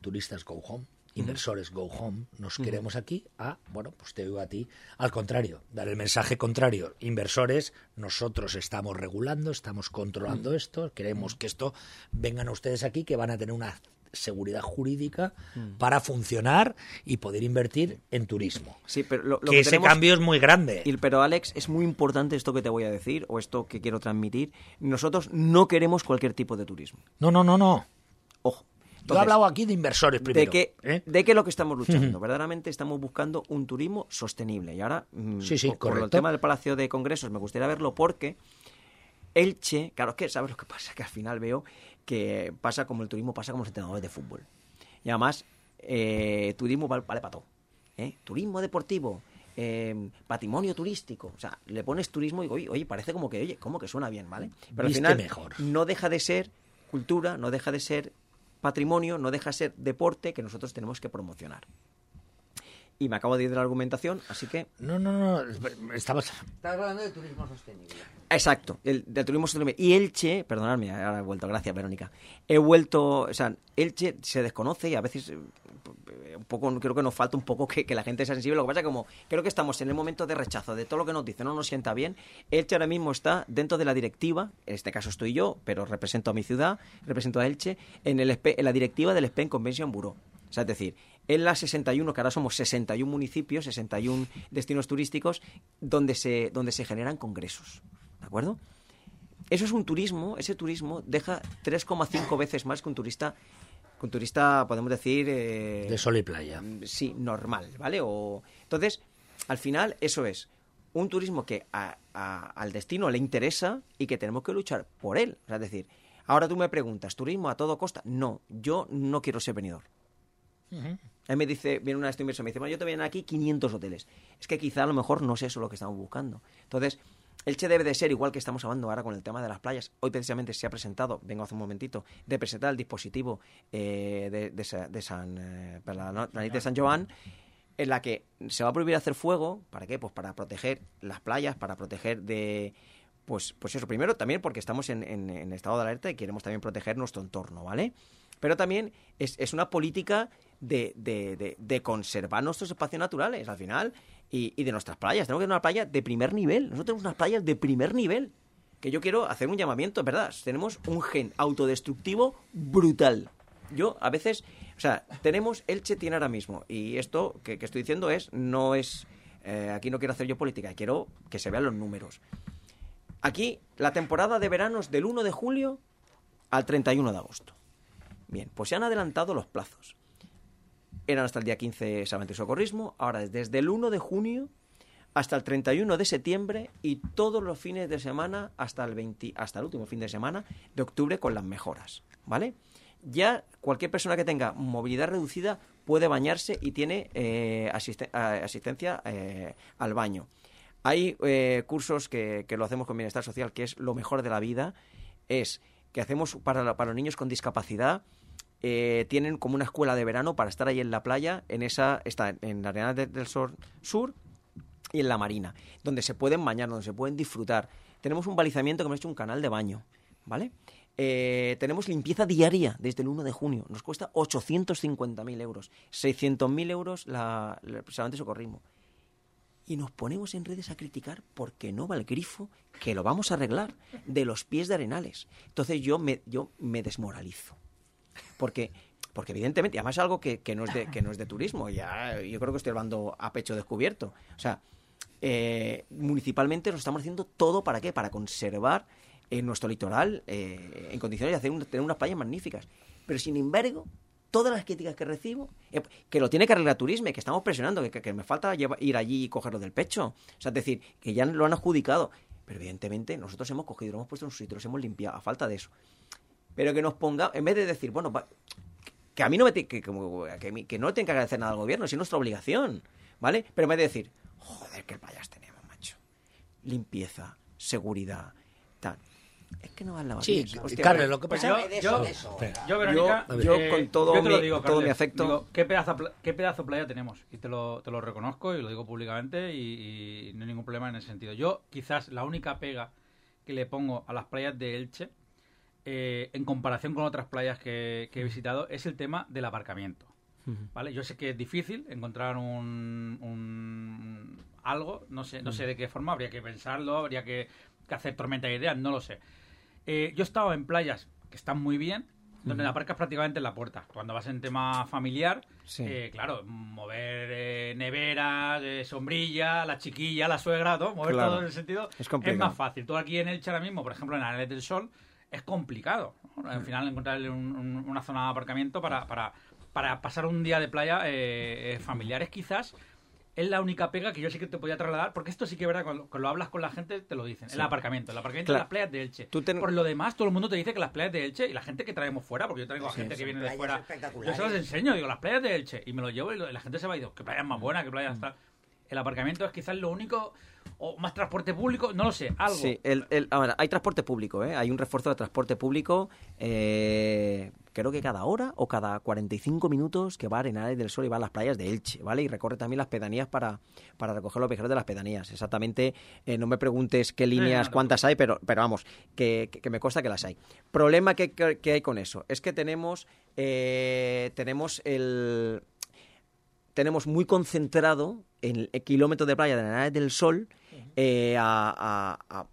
Speaker 2: turistas go home, inversores go home, nos queremos aquí a, bueno, pues te digo a ti, al contrario, dar el mensaje contrario, inversores, nosotros estamos regulando, estamos controlando esto, queremos que esto vengan a ustedes aquí, que van a tener una seguridad jurídica para funcionar y poder invertir en turismo.
Speaker 3: Sí, pero lo, lo
Speaker 2: que,
Speaker 3: que
Speaker 2: ese cambio es muy grande.
Speaker 3: Y- pero Alex, es muy importante esto que te voy a decir o esto que quiero transmitir. Nosotros no queremos cualquier tipo de turismo.
Speaker 2: No, no, no, no.
Speaker 3: Ojo.
Speaker 2: Yo he
Speaker 3: Entonces,
Speaker 2: hablado aquí de inversores primero.
Speaker 3: de que,
Speaker 2: ¿eh?
Speaker 3: de que lo que estamos *laughs* luchando. Verdaderamente estamos buscando un turismo sostenible. Y ahora, mm,
Speaker 2: Sí, sí,
Speaker 3: por, por el tema del Palacio de Congresos, me gustaría verlo porque Elche, claro, es que sabes lo que pasa, que al final veo que pasa como el turismo, pasa como los entrenadores de fútbol. Y además, eh, turismo vale, vale para todo. ¿eh? Turismo deportivo, eh, patrimonio turístico. O sea, le pones turismo y digo, oye, oye, parece como que, oye, como que suena bien, ¿vale? Pero
Speaker 2: Viste
Speaker 3: al final
Speaker 2: mejor.
Speaker 3: no deja de ser cultura, no deja de ser patrimonio, no deja de ser deporte que nosotros tenemos que promocionar. Y me acabo de ir de la argumentación, así que
Speaker 2: No, no, no. Estabas.
Speaker 4: Estás hablando de turismo sostenible.
Speaker 3: Exacto, el, del turismo sostenible. Y Elche, perdonadme, ahora he vuelto, gracias Verónica. He vuelto, o sea, Elche se desconoce y a veces eh, un poco, creo que nos falta un poco que, que la gente sea sensible. Lo que pasa es que como creo que estamos en el momento de rechazo de todo lo que nos dice, no nos sienta bien. Elche ahora mismo está dentro de la directiva, en este caso estoy yo, pero represento a mi ciudad, represento a Elche, en, el, en la directiva del Spain Convention Bureau. O sea, es decir, en las 61, que ahora somos 61 municipios, 61 destinos turísticos, donde se, donde se generan congresos. ¿De acuerdo? Eso es un turismo, ese turismo deja 3,5 veces más que un turista, que un turista, podemos decir... eh,
Speaker 2: De sol y playa.
Speaker 3: Sí, normal, ¿vale? O, entonces, al final, eso es un turismo que a- a- al destino le interesa y que tenemos que luchar por él. O sea, es decir, ahora tú me preguntas, ¿turismo a todo costa? No, yo no quiero ser venidor. Él me dice, viene una de estos inversor, me dice, bueno, yo te vienen aquí 500 hoteles. Es que quizá a lo mejor no es eso lo que estamos buscando. Entonces, Elche debe de ser, igual que estamos hablando ahora con el tema de las playas, hoy precisamente se ha presentado, vengo hace un momentito, de presentar el dispositivo eh, de, de Sa- de San, eh, para la, la de San Joan, en la que se va a prohibir hacer fuego, ¿para qué? Pues para proteger las playas, para proteger de... Pues, pues eso, primero también porque estamos en, en- en estado de alerta y queremos también proteger nuestro entorno, ¿vale? Pero también es, es una política de, de- de- conservar nuestros espacios naturales, al final, y, y de nuestras playas. Tenemos que tener una playa de primer nivel. Nosotros tenemos unas playas de primer nivel. Que yo quiero hacer un llamamiento, verdad. Tenemos un gen autodestructivo brutal. Yo, a veces, o sea, tenemos, Elche tiene ahora mismo, y esto que, que estoy diciendo es, no es, eh, aquí no quiero hacer yo política, quiero que se vean los números. Aquí, la temporada de verano del 1 de julio al 31 de agosto. Bien, pues se han adelantado los plazos. Eran hasta el día 15 Salvamento y Socorrismo, ahora es desde el 1 de junio hasta el 31 de septiembre y todos los fines de semana hasta el 20, hasta el último fin de semana de octubre con las mejoras, ¿vale? Ya cualquier persona que tenga movilidad reducida puede bañarse y tiene eh, asistencia eh, al baño. Hay eh, cursos que, lo hacemos con Bienestar Social, que es lo mejor de la vida, es que hacemos para, para los niños con discapacidad, eh, tienen como una escuela de verano para estar ahí en la playa, en esa, está en la Arena de- del Sur, Sur y en la Marina, donde se pueden bañar, donde se pueden disfrutar. Tenemos un balizamiento que hemos hecho un canal de baño, ¿vale? Eh, tenemos limpieza diaria desde el 1 de junio. Nos cuesta 850.000 euros. 600.000 euros la, la, solamente socorrismo. y nos ponemos en redes a criticar porque no va el grifo, que lo vamos a arreglar, de los pies de Arenales. Entonces yo me, yo me desmoralizo. Porque, porque evidentemente, además es algo que, que no es de, que no es de turismo, ya yo creo que estoy hablando a pecho descubierto. O sea, eh, municipalmente lo estamos haciendo todo para qué? Para conservar eh, nuestro litoral eh, en condiciones de hacer un- tener unas playas magníficas. Pero sin embargo, todas las críticas que recibo, eh, que lo tiene que arreglar turismo, que estamos presionando, que, que- me falta lleva- ir allí y cogerlo del pecho. O sea, es decir, que ya lo han adjudicado. Pero evidentemente nosotros hemos cogido, lo hemos puesto en su sitio, los hemos limpiado, a falta de eso. Pero que nos ponga, en vez de decir, bueno, que a mí no me que, como- que, que no le tiene que agradecer nada al gobierno, si es nuestra obligación, ¿vale? Pero en vez de decir, joder, qué payas tenemos, macho. Limpieza, seguridad, tal. Es que no vas la
Speaker 2: Sí.
Speaker 3: Hostia,
Speaker 2: lo que pasa
Speaker 1: yo-
Speaker 4: de
Speaker 1: yo-. Yo, Verónica,
Speaker 3: Yo- yo
Speaker 1: eh,
Speaker 3: con todo
Speaker 1: yo te lo
Speaker 3: mi-
Speaker 1: digo,
Speaker 3: todo mi afecto-
Speaker 1: digo, ¿qué, pedazo, ¿Qué pedazo de playa tenemos? Y te lo, te lo reconozco y lo digo públicamente y, y no hay ningún problema en ese sentido. Yo, quizás, la única pega que le pongo a las playas de Elche, eh, en comparación con otras playas que, que he visitado, es el tema del aparcamiento. ¿Vale? Yo sé que es difícil encontrar un, un- algo, no sé, no sé de qué forma, habría que pensarlo, habría que, que hacer tormenta de ideas, no lo sé. Eh, yo he estado en playas que están muy bien, donde la aparcas prácticamente en la puerta. Cuando vas en tema familiar,
Speaker 3: Sí.
Speaker 1: eh, claro, mover eh, nevera, eh, sombrilla, la chiquilla, la suegra, todo, mover
Speaker 3: Claro.
Speaker 1: todo en ese sentido
Speaker 3: Es
Speaker 1: más fácil. Tú aquí en Elche ahora mismo, por ejemplo, en Arenales del Sol, es complicado. ¿no? Al final encontrarle un- un- una zona de aparcamiento para, para, para pasar un día de playa eh, eh, familiares quizás es la única pega que yo sí que te podía trasladar, porque esto sí que es verdad, cuando, cuando lo hablas con la gente te lo dicen, el aparcamiento, el aparcamiento de
Speaker 3: Claro.
Speaker 1: las playas de Elche.
Speaker 3: Tú ten-
Speaker 1: Por lo demás, todo el mundo te dice que las playas de Elche y la gente que traemos fuera, porque yo traigo a gente que viene de fuera, yo se los enseño, digo, las playas de Elche, y me lo llevo y lo- y la gente se va y digo, qué playas más buenas, qué
Speaker 3: Mm.
Speaker 1: playas tal. El aparcamiento es quizás lo único, o más transporte público, no lo sé, algo.
Speaker 3: Sí, el, el- ahora, hay transporte público, ¿eh? hay un refuerzo de transporte público, eh, creo que cada hora o cada 45 minutos que va a Arenales del Sol y va a las playas de Elche, ¿vale? Y recorre también las pedanías para, para recoger los viajeros de las pedanías. Exactamente, eh, no me preguntes qué líneas, cuántas hay, pero, pero vamos, que, que- que me consta que las hay. Problema que, que- que hay con eso es que tenemos, eh, tenemos el tenemos muy concentrado en el kilómetro de playa de Arenales del Sol eh, a, a-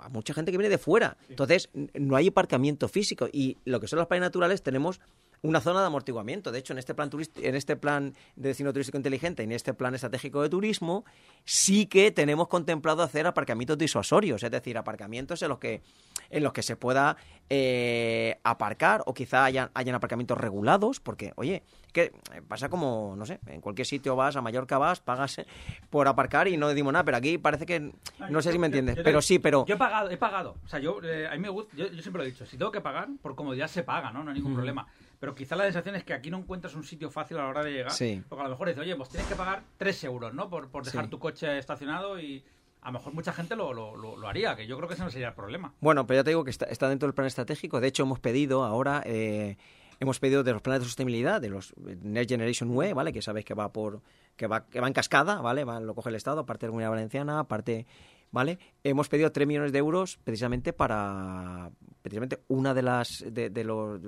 Speaker 3: a- mucha gente que viene de fuera. Entonces, no hay aparcamiento físico. Y lo que son las playas naturales tenemos una zona de amortiguamiento. De hecho, en este plan en este plan de destino turístico inteligente y en este plan estratégico de turismo, sí que tenemos contemplado hacer aparcamientos disuasorios, es decir, aparcamientos en los que en los que se pueda eh, aparcar o quizá hayan, hayan aparcamientos regulados, porque, oye, que pasa como, no sé, en cualquier sitio vas, a Mallorca vas, pagas por aparcar y no decimos nada, pero aquí parece que, no sé si me
Speaker 1: yo-
Speaker 3: entiendes,
Speaker 1: yo
Speaker 3: pero sí, pero...
Speaker 1: Yo he pagado, he pagado. O sea, yo, eh, a mí me gusta, yo, yo siempre lo he dicho, si tengo que pagar, por comodidad se paga, ¿no? No hay ningún problema. Pero quizá la sensación es que aquí no encuentras un sitio fácil a la hora de llegar.
Speaker 3: Sí.
Speaker 1: Porque a lo mejor dices, oye, pues tienes que pagar 3 euros, ¿no? Por, por dejar
Speaker 3: Sí.
Speaker 1: tu coche estacionado y a lo mejor mucha gente lo, lo, lo- lo haría, que yo creo que ese no sería el problema.
Speaker 3: Bueno, pero ya te digo que está, está dentro del plan estratégico. De hecho, hemos pedido ahora, eh, hemos pedido de los planes de sostenibilidad, de los Next Generation UE, ¿vale? Que sabéis que va por, que va, que va en cascada, ¿vale? Va- lo coge el Estado, aparte de la Comunidad Valenciana, aparte, ¿vale? Hemos pedido 3 millones de euros precisamente para, precisamente una de las, de, de los,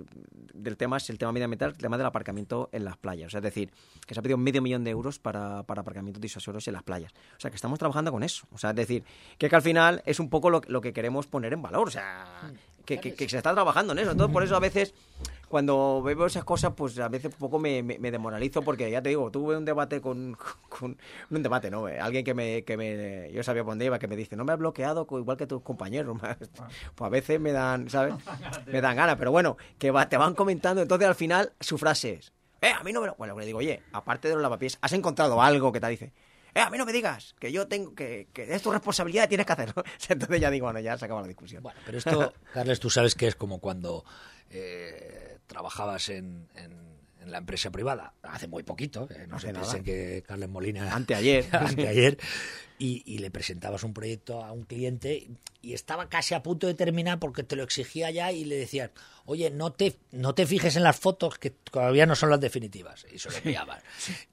Speaker 3: del tema es el tema medioambiental, el tema del aparcamiento en las playas. O sea, es decir, que se ha pedido medio millón de euros para, para aparcamientos disuasorios en las playas. O sea, que estamos trabajando con eso. O sea, es decir, que, que al final es un poco lo, lo que queremos poner en valor. O sea, que, que- que se está trabajando en eso. Entonces, por eso a veces, cuando veo esas cosas, pues a veces un poco me, me- me demoralizo porque, ya te digo, tuve un debate con... con- un debate, ¿no? Alguien que me, que me... Yo sabía por dónde iba, que me dice, no me has bloqueado igual que tus compañeros. *laughs* Pues a veces me dan, ¿sabes? *laughs* Me dan ganas, pero bueno, que va- te van comentando. Entonces, al final, su frase es, eh, a mí no me lo... Bueno, le digo, oye, aparte de los lavapiés, ¿has encontrado algo que te dice? Eh, a mí no me digas que yo tengo que, que es tu responsabilidad y tienes que hacerlo. *laughs* Entonces ya digo, bueno, ya se acaba la discusión.
Speaker 2: Bueno, pero esto, Carles, tú sabes que es como cuando eh, trabajabas en, en- en la empresa privada, hace muy poquito, eh, no se
Speaker 3: nada.
Speaker 2: piensen que Carles Molina...
Speaker 3: Anteayer.
Speaker 2: anteayer, y, y le presentabas un proyecto a un cliente y estaba casi a punto de terminar porque te lo exigía ya y le decías, oye, no te, no te fijes en las fotos que todavía no son las definitivas. Y se lo enviabas.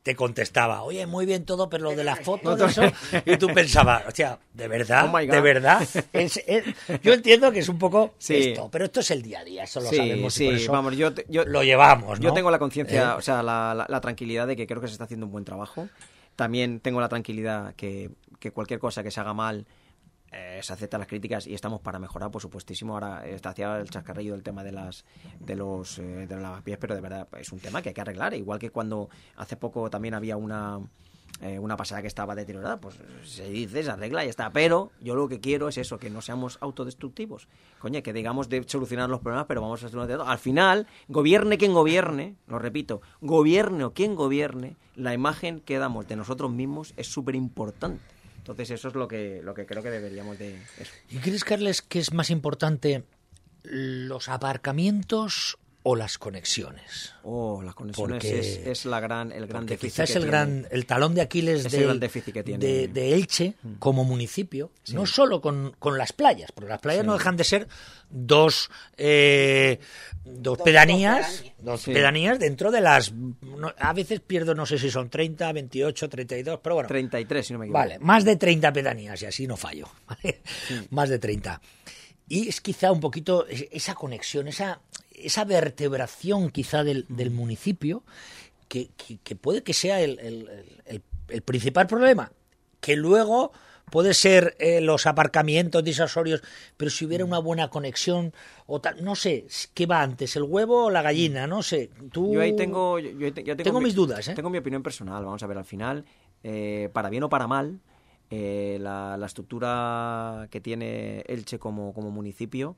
Speaker 2: Te contestaba, oye, muy bien todo, pero lo de las fotos, de eso", y tú pensabas, hostia, ¿de verdad?
Speaker 3: Oh.
Speaker 2: ¿De verdad? Es- es- yo entiendo que es un poco
Speaker 3: Sí.
Speaker 2: esto, pero esto es el día a día, eso lo
Speaker 3: Sí,
Speaker 2: sabemos y
Speaker 3: sí,
Speaker 2: por eso
Speaker 3: vamos, yo, te- yo-
Speaker 2: lo llevamos, ¿no?
Speaker 3: Yo tengo la conciencia,
Speaker 2: ¿Eh?
Speaker 3: o sea, la, la- la tranquilidad de que creo que se está haciendo un buen trabajo. también tengo la tranquilidad que, que cualquier cosa que se haga mal eh, se aceptan las críticas y estamos para mejorar, por supuestísimo. Ahora está hacia el chascarrillo del tema de las de los eh, de los pies, pero de verdad es un tema que hay que arreglar. Igual que cuando hace poco también había una eh, una pasada que estaba deteriorada, pues se dice, se arregla y está. Pero yo lo que quiero es eso, que no seamos autodestructivos. Coño, que digamos de solucionar los problemas, pero vamos a solucionar Al final, gobierne quien gobierne, lo repito, gobierne o quien gobierne, la imagen que damos de nosotros mismos es súper importante. Entonces eso es lo que, lo que creo que deberíamos de...
Speaker 2: ¿Y crees, Carles, que es más importante los aparcamientos o las conexiones.
Speaker 3: Oh, las conexiones es, la gran, el gran déficit.
Speaker 2: Quizás el gran, el talón de Aquiles de, de, Elche mm. como municipio, no solo con, las playas, porque las playas no dejan de ser dos, eh, dos, pedanías, dos pedanías dentro de las, a veces pierdo, no sé si son 30, 28, 32, pero bueno.
Speaker 3: 33, si no me equivoco.
Speaker 2: Vale, más de 30 pedanías y así no fallo, Más de 30. Y es quizá un poquito esa conexión, esa, esa vertebración quizá del, del municipio que, que, puede que sea el, el, el, principal problema, que luego puede ser eh, los aparcamientos disasorios, pero si hubiera una buena conexión o tal, no sé, ¿qué va antes, el huevo o la gallina? No sé. Tú...
Speaker 3: Yo ahí tengo, yo,
Speaker 2: tengo, mis dudas. ¿eh?
Speaker 3: Tengo mi opinión personal, vamos a ver, al final, eh, para bien o para mal, la, la, estructura que tiene Elche como, como municipio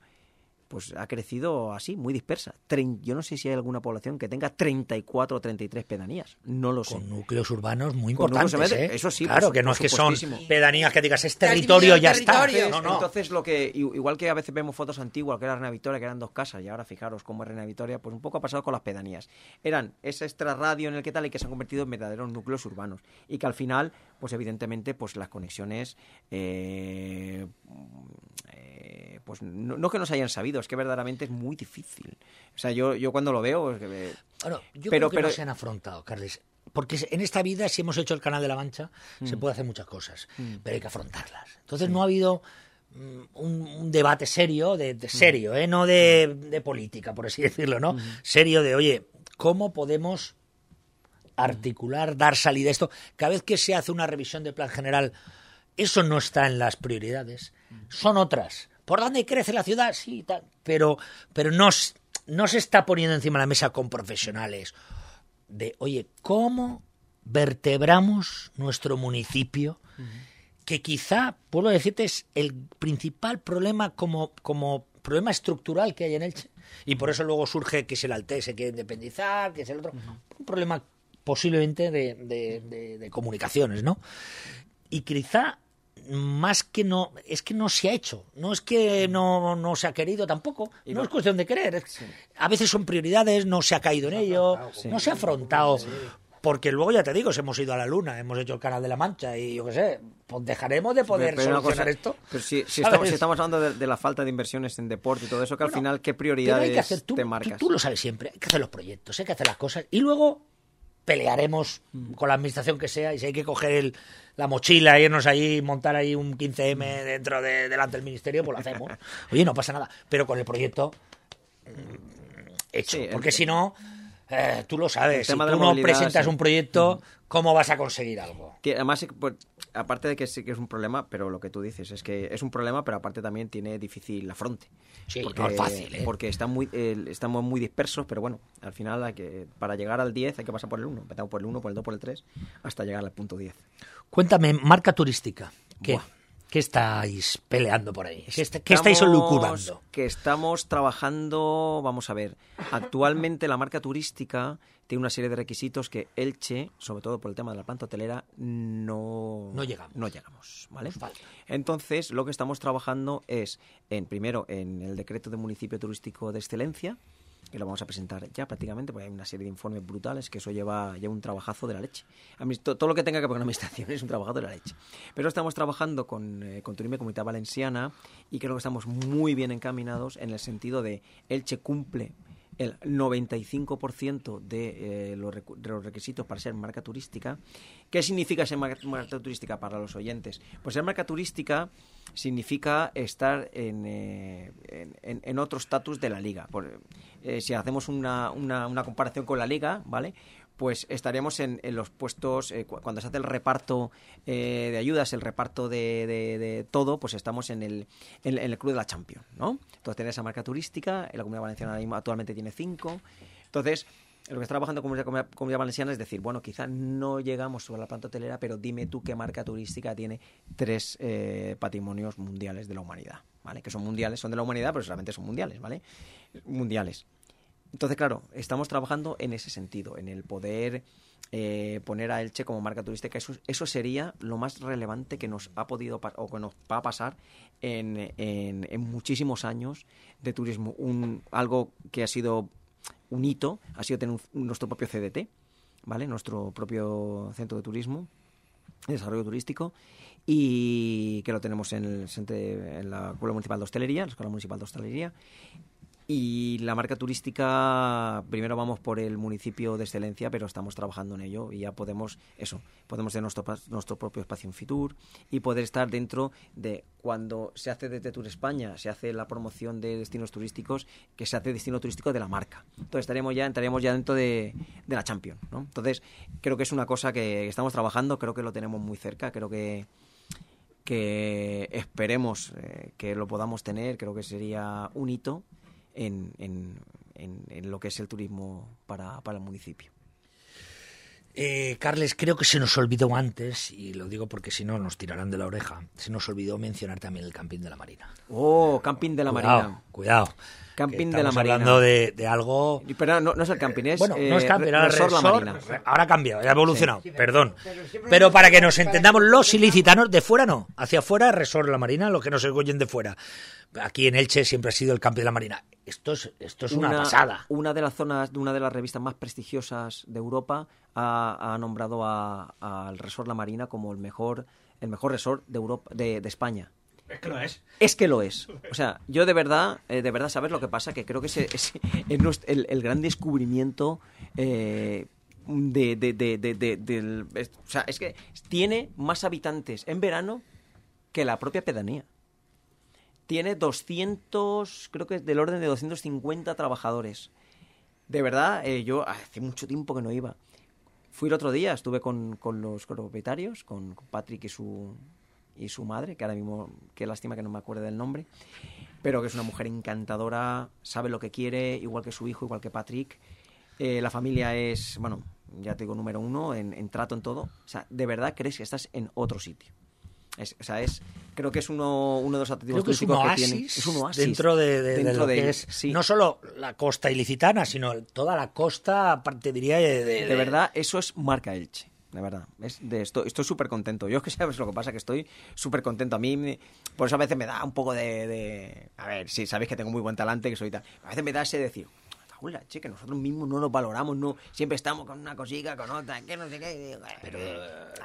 Speaker 3: pues ha crecido así, muy dispersa. yo no sé si hay alguna población que tenga 34 o 33 pedanías, no lo sé.
Speaker 2: Con núcleos urbanos muy importantes, ¿eh?
Speaker 3: Eso sí,
Speaker 2: Claro, que no es que son pedanías que digas, es territorio, ya está.
Speaker 3: Entonces, lo que, igual que a veces vemos fotos antiguas, que era Reina Victoria, que eran dos casas, y ahora fijaros cómo es Reina Victoria, pues un poco ha pasado con las pedanías. Eran ese extrarradio en el que tal y que se han convertido en verdaderos núcleos urbanos. Y que al final, pues evidentemente, pues las conexiones... Eh, eh, pues no, que no se hayan sabido, es que verdaderamente es muy difícil. O sea, yo, yo cuando lo veo...
Speaker 2: yo pero, creo que no se han afrontado, Carles. Porque en esta vida, si hemos hecho el Canal de la Mancha, se mm. puede hacer muchas cosas, mm. pero hay que afrontarlas. Entonces no ha habido mm, un, debate serio, de, serio, ¿eh? no de, política, por así *laughs* decirlo, ¿no? Serio de, oye, ¿cómo podemos articular, dar salida a esto? Cada vez que se hace una revisión del plan general, eso no está en las prioridades, son otras. ¿Por dónde crece la ciudad? Sí, tal. Pero, pero no, no se está poniendo encima de la mesa con profesionales de, oye, ¿cómo vertebramos nuestro municipio? Que quizá, puedo decirte, es el principal problema como, como problema estructural que hay en Elche. Y por eso luego surge que si el Alte se quiere independizar, que es el otro. Un problema posiblemente de, de, de comunicaciones, ¿no? Y quizá más que no, es que no se ha hecho, no es que no, no se ha querido tampoco, no, es cuestión de querer, a veces son prioridades, no se ha caído en ello, no se ha afrontado. Porque luego ya te digo, si hemos ido a la luna, hemos hecho el canal de la Mancha y yo qué sé, pues dejaremos de poder solucionar esto.
Speaker 3: Pero si, estamos, hablando de, la falta de inversiones en deporte y todo eso, que al final, ¿qué prioridades
Speaker 2: te
Speaker 3: marcas?
Speaker 2: tú, lo sabes siempre, hay que hacer los proyectos, hay que hacer las cosas y luego pelearemos con la administración que sea y si hay que coger el, la mochila, irnos allí, montar ahí un 15M dentro de, delante del ministerio, pues lo hacemos. Oye, no pasa nada. Pero con el proyecto mm, hecho. porque si no, eh, tú lo sabes. Si tú no presentas un proyecto, ¿cómo vas a conseguir algo?
Speaker 3: Que además, pues, aparte de que sí que es un problema, pero lo que tú dices es que es un problema, pero aparte también tiene difícil la fronte.
Speaker 2: Sí, porque, no es fácil, ¿eh?
Speaker 3: Porque están muy, estamos muy dispersos, pero bueno, al final hay que, para llegar al 10 hay que pasar por el 1. Empezamos por el 1, por el 2, por el 3, hasta llegar al punto 10.
Speaker 2: Cuéntame, marca turística. ¿Qué? ¿Qué estáis peleando por ahí? ¿Qué, estáis lucurando?
Speaker 3: Que estamos trabajando, vamos a ver, actualmente la marca turística tiene una serie de requisitos que Elche, sobre todo por el tema de la planta hotelera, no,
Speaker 2: no llegamos.
Speaker 3: No llegamos ¿vale? Entonces, lo que estamos trabajando es, en primero, en el decreto de municipio turístico de excelencia, que lo vamos a presentar ya prácticamente, porque hay una serie de informes brutales que eso lleva, ya un trabajazo de la leche. Todo lo que tenga que ver con administración *laughs* es un trabajo de la leche. Pero estamos trabajando con, eh, con Turismo Comunidad Valenciana y creo que estamos muy bien encaminados en el sentido de Elche cumple el 95% de, eh, los, requisitos para ser marca turística. ¿Qué significa ser marca, turística para los oyentes? Pues ser marca turística significa estar en, eh, en, otro estatus de la liga. Por, eh, si hacemos una, una, una comparación con la liga, ¿vale? Pues estaríamos en, los puestos, eh, cu- cuando se hace el reparto eh, de ayudas, el reparto de, todo, pues estamos en el, en, en el club de la Champions, ¿no? Entonces tener esa marca turística, la Comunidad Valenciana actualmente tiene cinco, entonces lo que está trabajando Comunidad, Comunidad, Comunidad Valenciana es decir, bueno, quizás no llegamos sobre la planta hotelera, pero dime tú qué marca turística tiene tres eh, patrimonios mundiales de la humanidad, ¿vale? Que son mundiales, son de la humanidad, pero solamente son mundiales, ¿vale? Mundiales. Entonces, claro, estamos trabajando en ese sentido, en el poder eh, poner a Elche como marca turística. Eso, eso sería lo más relevante que nos ha podido o que nos va a pasar en, en- en muchísimos años de turismo. Un, algo que ha sido un hito, ha sido tener un- nuestro propio CDT, ¿vale? Nuestro propio centro de turismo, de desarrollo turístico, y que lo tenemos en, el, centre- en la Escuela Municipal de Hostelería, la Escuela Municipal de Hostelería, y la marca turística, primero vamos por el municipio de excelencia, pero estamos trabajando en ello y ya podemos, eso, podemos tener nuestro, nuestro propio espacio en Fitur y poder estar dentro de cuando se hace desde Tour España, se hace la promoción de destinos turísticos, que se hace destino turístico de la marca. Entonces estaremos ya, entraríamos ya dentro de, de la Champions, ¿no? Entonces, creo que es una cosa que estamos trabajando, creo que lo tenemos muy cerca, creo que que esperemos eh, que lo podamos tener, creo que sería un hito en, en- en- en lo que es el turismo para, para el municipio.
Speaker 2: Eh, Carles, creo que se nos olvidó antes, y lo digo porque si no nos tirarán de la oreja, se nos olvidó mencionar también el camping de la Marina.
Speaker 3: Oh, camping de la
Speaker 2: cuidado,
Speaker 3: Marina.
Speaker 2: Cuidado.
Speaker 3: Camping de la
Speaker 2: estamos
Speaker 3: Marina.
Speaker 2: hablando de, de algo...
Speaker 3: Pero no, no es el camping, es,
Speaker 2: Bueno, no es
Speaker 3: eh,
Speaker 2: camping, ahora
Speaker 3: Resort La Marina.
Speaker 2: ahora ha cambiado, ya ha evolucionado,
Speaker 4: Sí,
Speaker 2: perdón.
Speaker 4: pero
Speaker 2: para que nos entendamos, los ilicitanos de fuera no, hacia afuera resort La Marina, los que nos oyen de fuera. Aquí en Elche siempre ha sido el camping de la Marina. Esto es, esto es una, pasada.
Speaker 3: Una de las zonas, de una de las revistas más prestigiosas de Europa ha, ha nombrado a- al Resort La Marina como el mejor, el mejor resort de Europa, de, de España.
Speaker 1: Es que lo es.
Speaker 3: Es que lo es. O sea, yo de verdad, eh, de verdad, ¿sabes lo que pasa? Que creo que es, *laughs* el, el gran descubrimiento eh, de, de- de- de- de- del... es- o sea, es que tiene más habitantes en verano que la propia pedanía. Tiene 200, creo que es del orden de 250 trabajadores. De verdad, eh, yo hace mucho tiempo que no iba. Fui el otro día, estuve con, con los propietarios, con, Patrick y su, y su madre, que ahora mismo, qué lástima que no me acuerde del nombre, pero que es una mujer encantadora, sabe lo que quiere, igual que su hijo, igual que Patrick. Eh, la familia es, bueno, ya te digo, número uno en, en trato, en todo. O sea, de verdad crees que estás en otro sitio. Es- o sea, es, creo que es uno, uno de los atractivos turísticos que tiene. Es un oasis.
Speaker 2: dentro de, de- de
Speaker 3: dentro
Speaker 2: lo
Speaker 3: de
Speaker 2: que
Speaker 3: él,
Speaker 2: es
Speaker 3: sí.
Speaker 2: no solo la costa ilicitana, sino toda la costa, aparte diría de, de-
Speaker 3: De verdad, eso es marca Elche. De verdad. Es de esto, estoy súper contento. Yo es que *laughs* sabes lo que pasa, que estoy súper contento. A mí, me- por eso a veces me da un poco de, de- A ver, sí, sabéis que tengo muy buen talante, que soy tal. A veces me da ese decir, "Cago en la che, que nosotros mismos no nos valoramos, no siempre estamos con una cosica, con otra, que no sé qué.
Speaker 2: Pero,
Speaker 3: eh,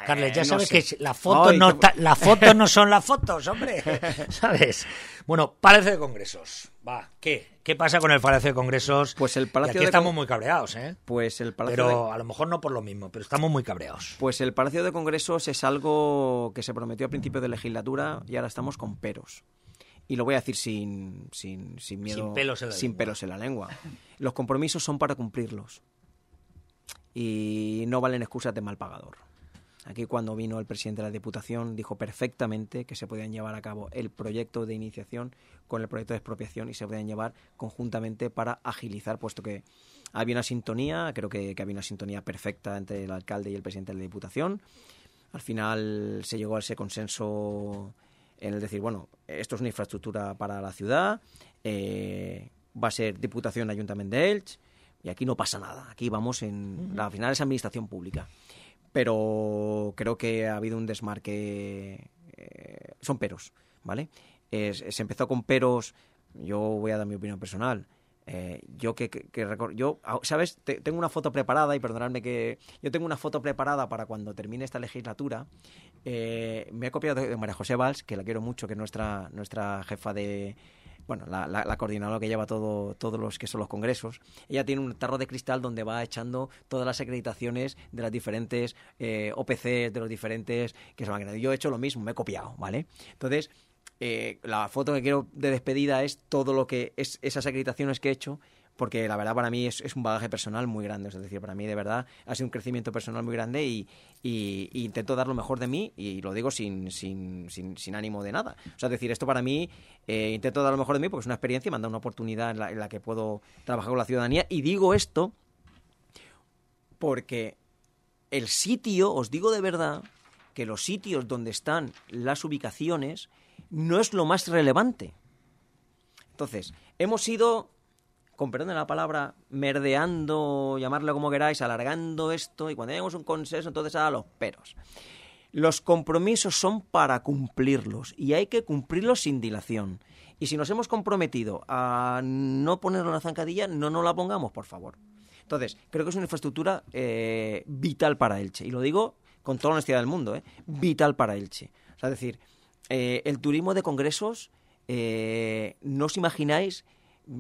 Speaker 2: Carles, ya sabes
Speaker 3: sé.
Speaker 2: que las fotos no las fotos no son las fotos, hombre. *laughs* ¿Sabes? Bueno, Palacio de Congresos. Va, ¿qué? ¿Qué pasa con el Palacio de Congresos?
Speaker 3: Pues el
Speaker 2: Y
Speaker 3: Palacio
Speaker 2: aquí
Speaker 3: de
Speaker 2: estamos
Speaker 3: Con-
Speaker 2: muy cabreados, ¿eh?
Speaker 3: Pues el Palacio
Speaker 2: Pero
Speaker 3: de...
Speaker 2: a lo mejor no por lo mismo, pero estamos muy cabreados.
Speaker 3: Pues el Palacio de Congresos es algo que se prometió a principio de legislatura y ahora estamos con peros. Y lo voy a decir sin, sin, sin miedo.
Speaker 2: Sin pelos en la
Speaker 3: sin
Speaker 2: lengua.
Speaker 3: pelos en la lengua. Los compromisos son para cumplirlos. Y no valen excusas de mal pagador. Aquí cuando vino el presidente de la Diputación dijo perfectamente que se podían llevar a cabo el proyecto de iniciación con el proyecto de expropiación y se podían llevar conjuntamente para agilizar, puesto que había una sintonía, creo que, que había una sintonía perfecta entre el alcalde y el presidente de la Diputación. Al final se llegó a ese consenso en el decir, bueno, esto es una infraestructura para la ciudad, eh, va a ser Diputación Ayuntamiento de Elche, y aquí no pasa nada. Aquí vamos en. Al final es administración pública. Pero creo que ha habido un desmarque. eh, son peros, ¿vale? Es- se empezó con peros. Yo voy a dar mi opinión personal. Eh, yo que, que, que yo ah, sabes Te- tengo una foto preparada y perdonadme que yo tengo una foto preparada para cuando termine esta legislatura. Eh, me he copiado de, María José Valls que la quiero mucho que es nuestra nuestra jefa de bueno la, la, la coordinadora que lleva todo todos los que son los congresos. Ella tiene un tarro de cristal donde va echando todas las acreditaciones de las diferentes eh, OPCs de los diferentes que se van creando. Yo he hecho lo mismo me he copiado vale entonces eh, la foto que quiero de despedida es todo lo que es esas acreditaciones que he hecho porque la verdad para mí es, un bagaje personal muy grande. Es decir, para mí de verdad ha sido un crecimiento personal muy grande y, intento dar lo mejor de mí y lo digo sin, sin, sin, ánimo de nada. O sea, es decir, esto para mí eh, intento dar lo mejor de mí porque es una experiencia y me han dado una oportunidad en la que puedo trabajar con la ciudadanía. Y digo esto porque el sitio, os digo de verdad, que los sitios donde están las ubicaciones no es lo más relevante. Entonces, hemos ido con perdón de la palabra, merdeando, llamarlo como queráis, alargando esto, y cuando tenemos un consenso, entonces a los peros. Los compromisos son para cumplirlos, y hay que cumplirlos sin dilación. Y si nos hemos comprometido a no ponerlo en la zancadilla, no nos la pongamos, por favor. Entonces, creo que es una infraestructura eh, vital para Elche. Y lo digo con toda la honestidad del mundo, ¿eh? vital para Elche. O sea, es decir, eh, el turismo de congresos, eh, no os imagináis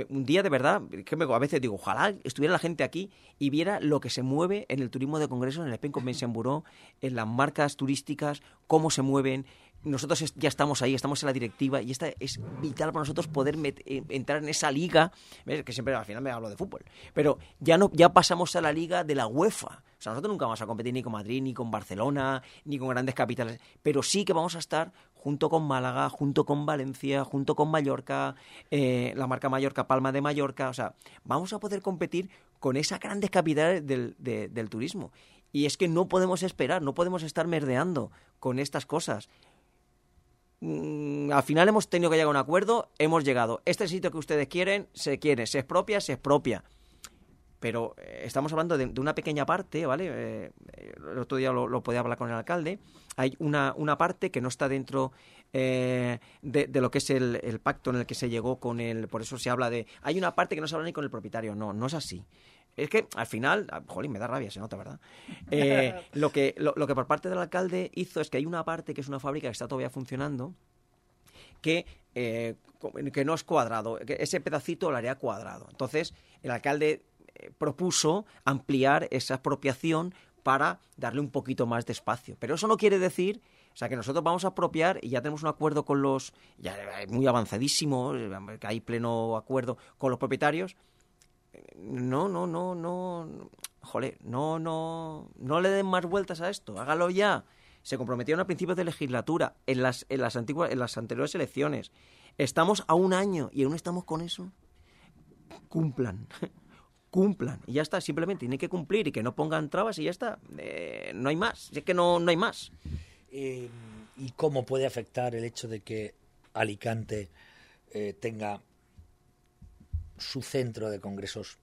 Speaker 3: un día de verdad, que a veces digo, ojalá estuviera la gente aquí y viera lo que se mueve en el turismo de congresos, en el Spain Convention Bureau, en las marcas turísticas, cómo se mueven. Nosotros ya estamos ahí, estamos en la directiva y esta es vital para nosotros poder eh, entrar en esa liga, que siempre al final me hablo de fútbol, pero ya no ya pasamos a la liga de la UEFA. O sea, nosotros nunca vamos a competir ni con Madrid, ni con Barcelona, ni con grandes capitales, pero sí que vamos a estar junto con Málaga, junto con Valencia, junto con Mallorca, eh, la marca Mallorca, Palma de Mallorca. O sea, vamos a poder competir con esas grandes capitales del, del turismo. Y es que no podemos esperar, no podemos estar merdeando con estas cosas. Mm, al final hemos tenido que llegar a un acuerdo, hemos llegado. Este sitio que ustedes quieren, se quiere, se expropia, se expropia pero eh, estamos hablando de, una pequeña parte, ¿vale? Eh, el otro día lo, podía hablar con el alcalde. Hay una, una parte que no está dentro eh, de, lo que es el, pacto en el que se llegó con el... Por eso se habla de... Hay una parte que no se habla ni con el propietario. No, no es así. Es que al final, ah, jolín, me da rabia, se nota, ¿verdad? *laughs* lo, que, lo, que por parte del alcalde hizo es que hay una parte que es una fábrica que está todavía funcionando, que, que no es cuadrado, que ese pedacito lo haría cuadrado. Entonces, el alcalde propuso ampliar esa expropiación para darle un poquito más de espacio. Pero eso no quiere decir, o sea, que nosotros vamos a apropiar y ya tenemos un acuerdo con los, ya muy avanzadísimo, que hay pleno acuerdo con los propietarios. No, no, no, no, joder, no, no, no le den más vueltas a esto, hágalo ya. Se comprometieron a principios de legislatura en las, en las antiguas, en las anteriores elecciones. Estamos a un año y aún estamos con eso. Cumplan *laughs* cumplan y ya está, simplemente tienen que cumplir y que no pongan trabas y ya está, eh, no hay más, es que no, no hay más.
Speaker 2: Eh, ¿Y cómo puede afectar el hecho de que Alicante eh, tenga su centro de congresos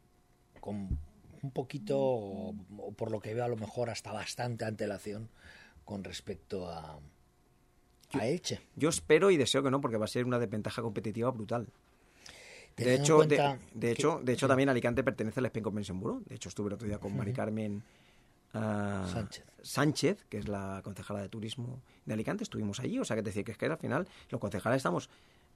Speaker 2: con un poquito, o, por lo que veo a lo mejor hasta bastante antelación con respecto a, a Elche?
Speaker 3: Yo espero y deseo que no, porque va a ser una desventaja competitiva brutal. De hecho, de, hecho, de hecho también Alicante pertenece al Spain Convention Bureau. De hecho, estuve el otro día con Mari Carmen ah, Sánchez. que es la concejala de turismo de Alicante. Estuvimos allí, o sea, que decir que es que al final los concejales estamos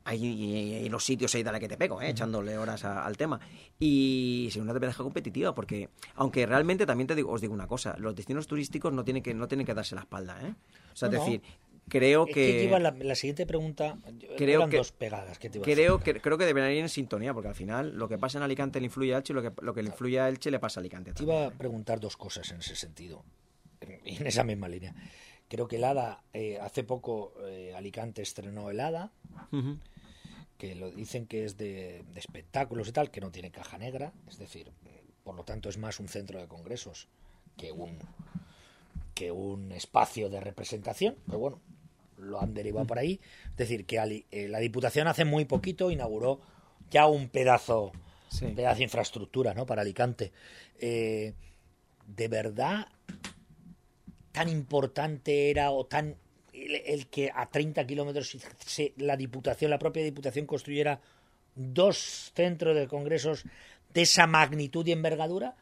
Speaker 3: ahí en los sitios ahí de la que te pego, ¿eh? echándole horas al tema. Y es una desventaja competitiva, porque aunque realmente también te digo, os digo una cosa, los destinos turísticos no tienen que, no tienen que darse la espalda, ¿eh? O sea, es decir, creo que...
Speaker 2: la, siguiente pregunta, creo que, dos pegadas. Que
Speaker 3: creo, que, creo que deberían ir en sintonía, porque al final lo que pasa en Alicante le influye a Elche y lo que, lo que le influye a Elche le pasa a Alicante.
Speaker 2: Te iba a preguntar dos cosas en ese sentido, en esa misma línea. Creo que el ADA, eh, hace poco eh, Alicante estrenó el ADA, que lo dicen que es de, de espectáculos y tal, que no tiene caja negra, es decir, por lo tanto es más un centro de congresos que un que un espacio de representación, pero bueno, lo han derivado por ahí. Es decir, que eh, la Diputación hace muy poquito inauguró ya un pedazo, pedazo de infraestructura ¿no? para Alicante. Eh, ¿De verdad tan importante era o tan el, que a 30 kilómetros la Diputación, la propia Diputación construyera dos centros de congresos de esa magnitud y envergadura?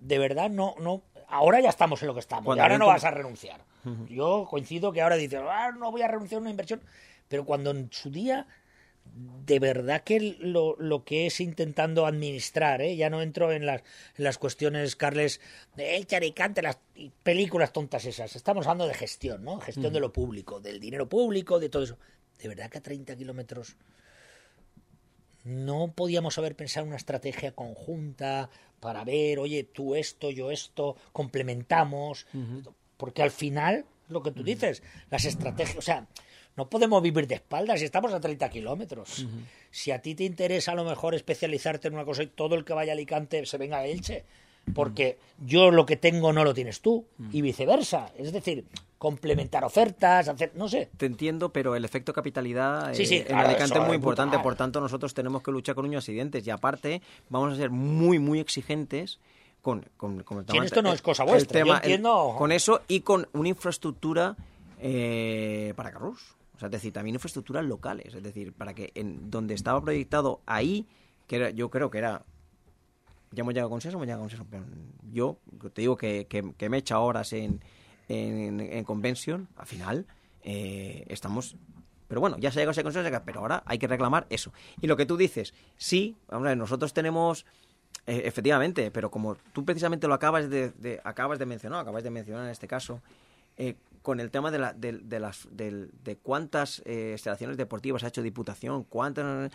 Speaker 2: De verdad no, no, ahora ya estamos en lo que estamos, y ahora no vas a renunciar. Yo coincido que ahora dices, ah, no voy a renunciar a una inversión, pero cuando en su día, de verdad que lo, lo que es intentando administrar, ¿eh? ya no entro en las, en las cuestiones, Carles, de el charicante, las películas tontas esas, estamos hablando de gestión, ¿no? Gestión de lo público, del dinero público, de todo eso. De verdad que a 30 kilómetros no podíamos haber pensado una estrategia conjunta para ver, oye, tú esto, yo esto, complementamos, porque al final, lo que tú dices, las estrategias, o sea, no podemos vivir de espaldas si estamos a 30 kilómetros. Si a ti te interesa a lo mejor especializarte en una cosa y todo el que vaya a Alicante se venga a Elche, porque yo lo que tengo no lo tienes tú y viceversa. Es decir, complementar ofertas, hacer, no sé.
Speaker 3: Te entiendo, pero el efecto capitalidad
Speaker 2: Sí, sí,
Speaker 3: eh, en Alicante es muy importante,
Speaker 2: brutal.
Speaker 3: por tanto nosotros tenemos que luchar con uñas y dientes y aparte vamos a ser muy, muy exigentes con, con, con el
Speaker 2: Sí,
Speaker 3: tema-
Speaker 2: esto no es cosa
Speaker 3: el
Speaker 2: vuestra, yo
Speaker 3: tema- el-
Speaker 2: entiendo-
Speaker 3: con eso y con una infraestructura eh, para carros. O sea, es decir, también infraestructuras locales, es decir, para que en donde estaba proyectado ahí, que era, yo creo que era ya hemos llegado a consenso, hemos llegado a consenso. Yo te digo que, que, que me he echado horas en, en, en convention, al final eh, estamos... Pero bueno, ya se ha llegado a ese consenso, pero ahora hay que reclamar eso. Y lo que tú dices, sí, hombre, nosotros tenemos... eh, efectivamente, pero como tú precisamente lo acabas de, de- acabas de mencionar, acabas de mencionar en este caso, eh, con el tema de, la, de, de las, del- de cuántas eh, instalaciones deportivas ha hecho Diputación, cuántas...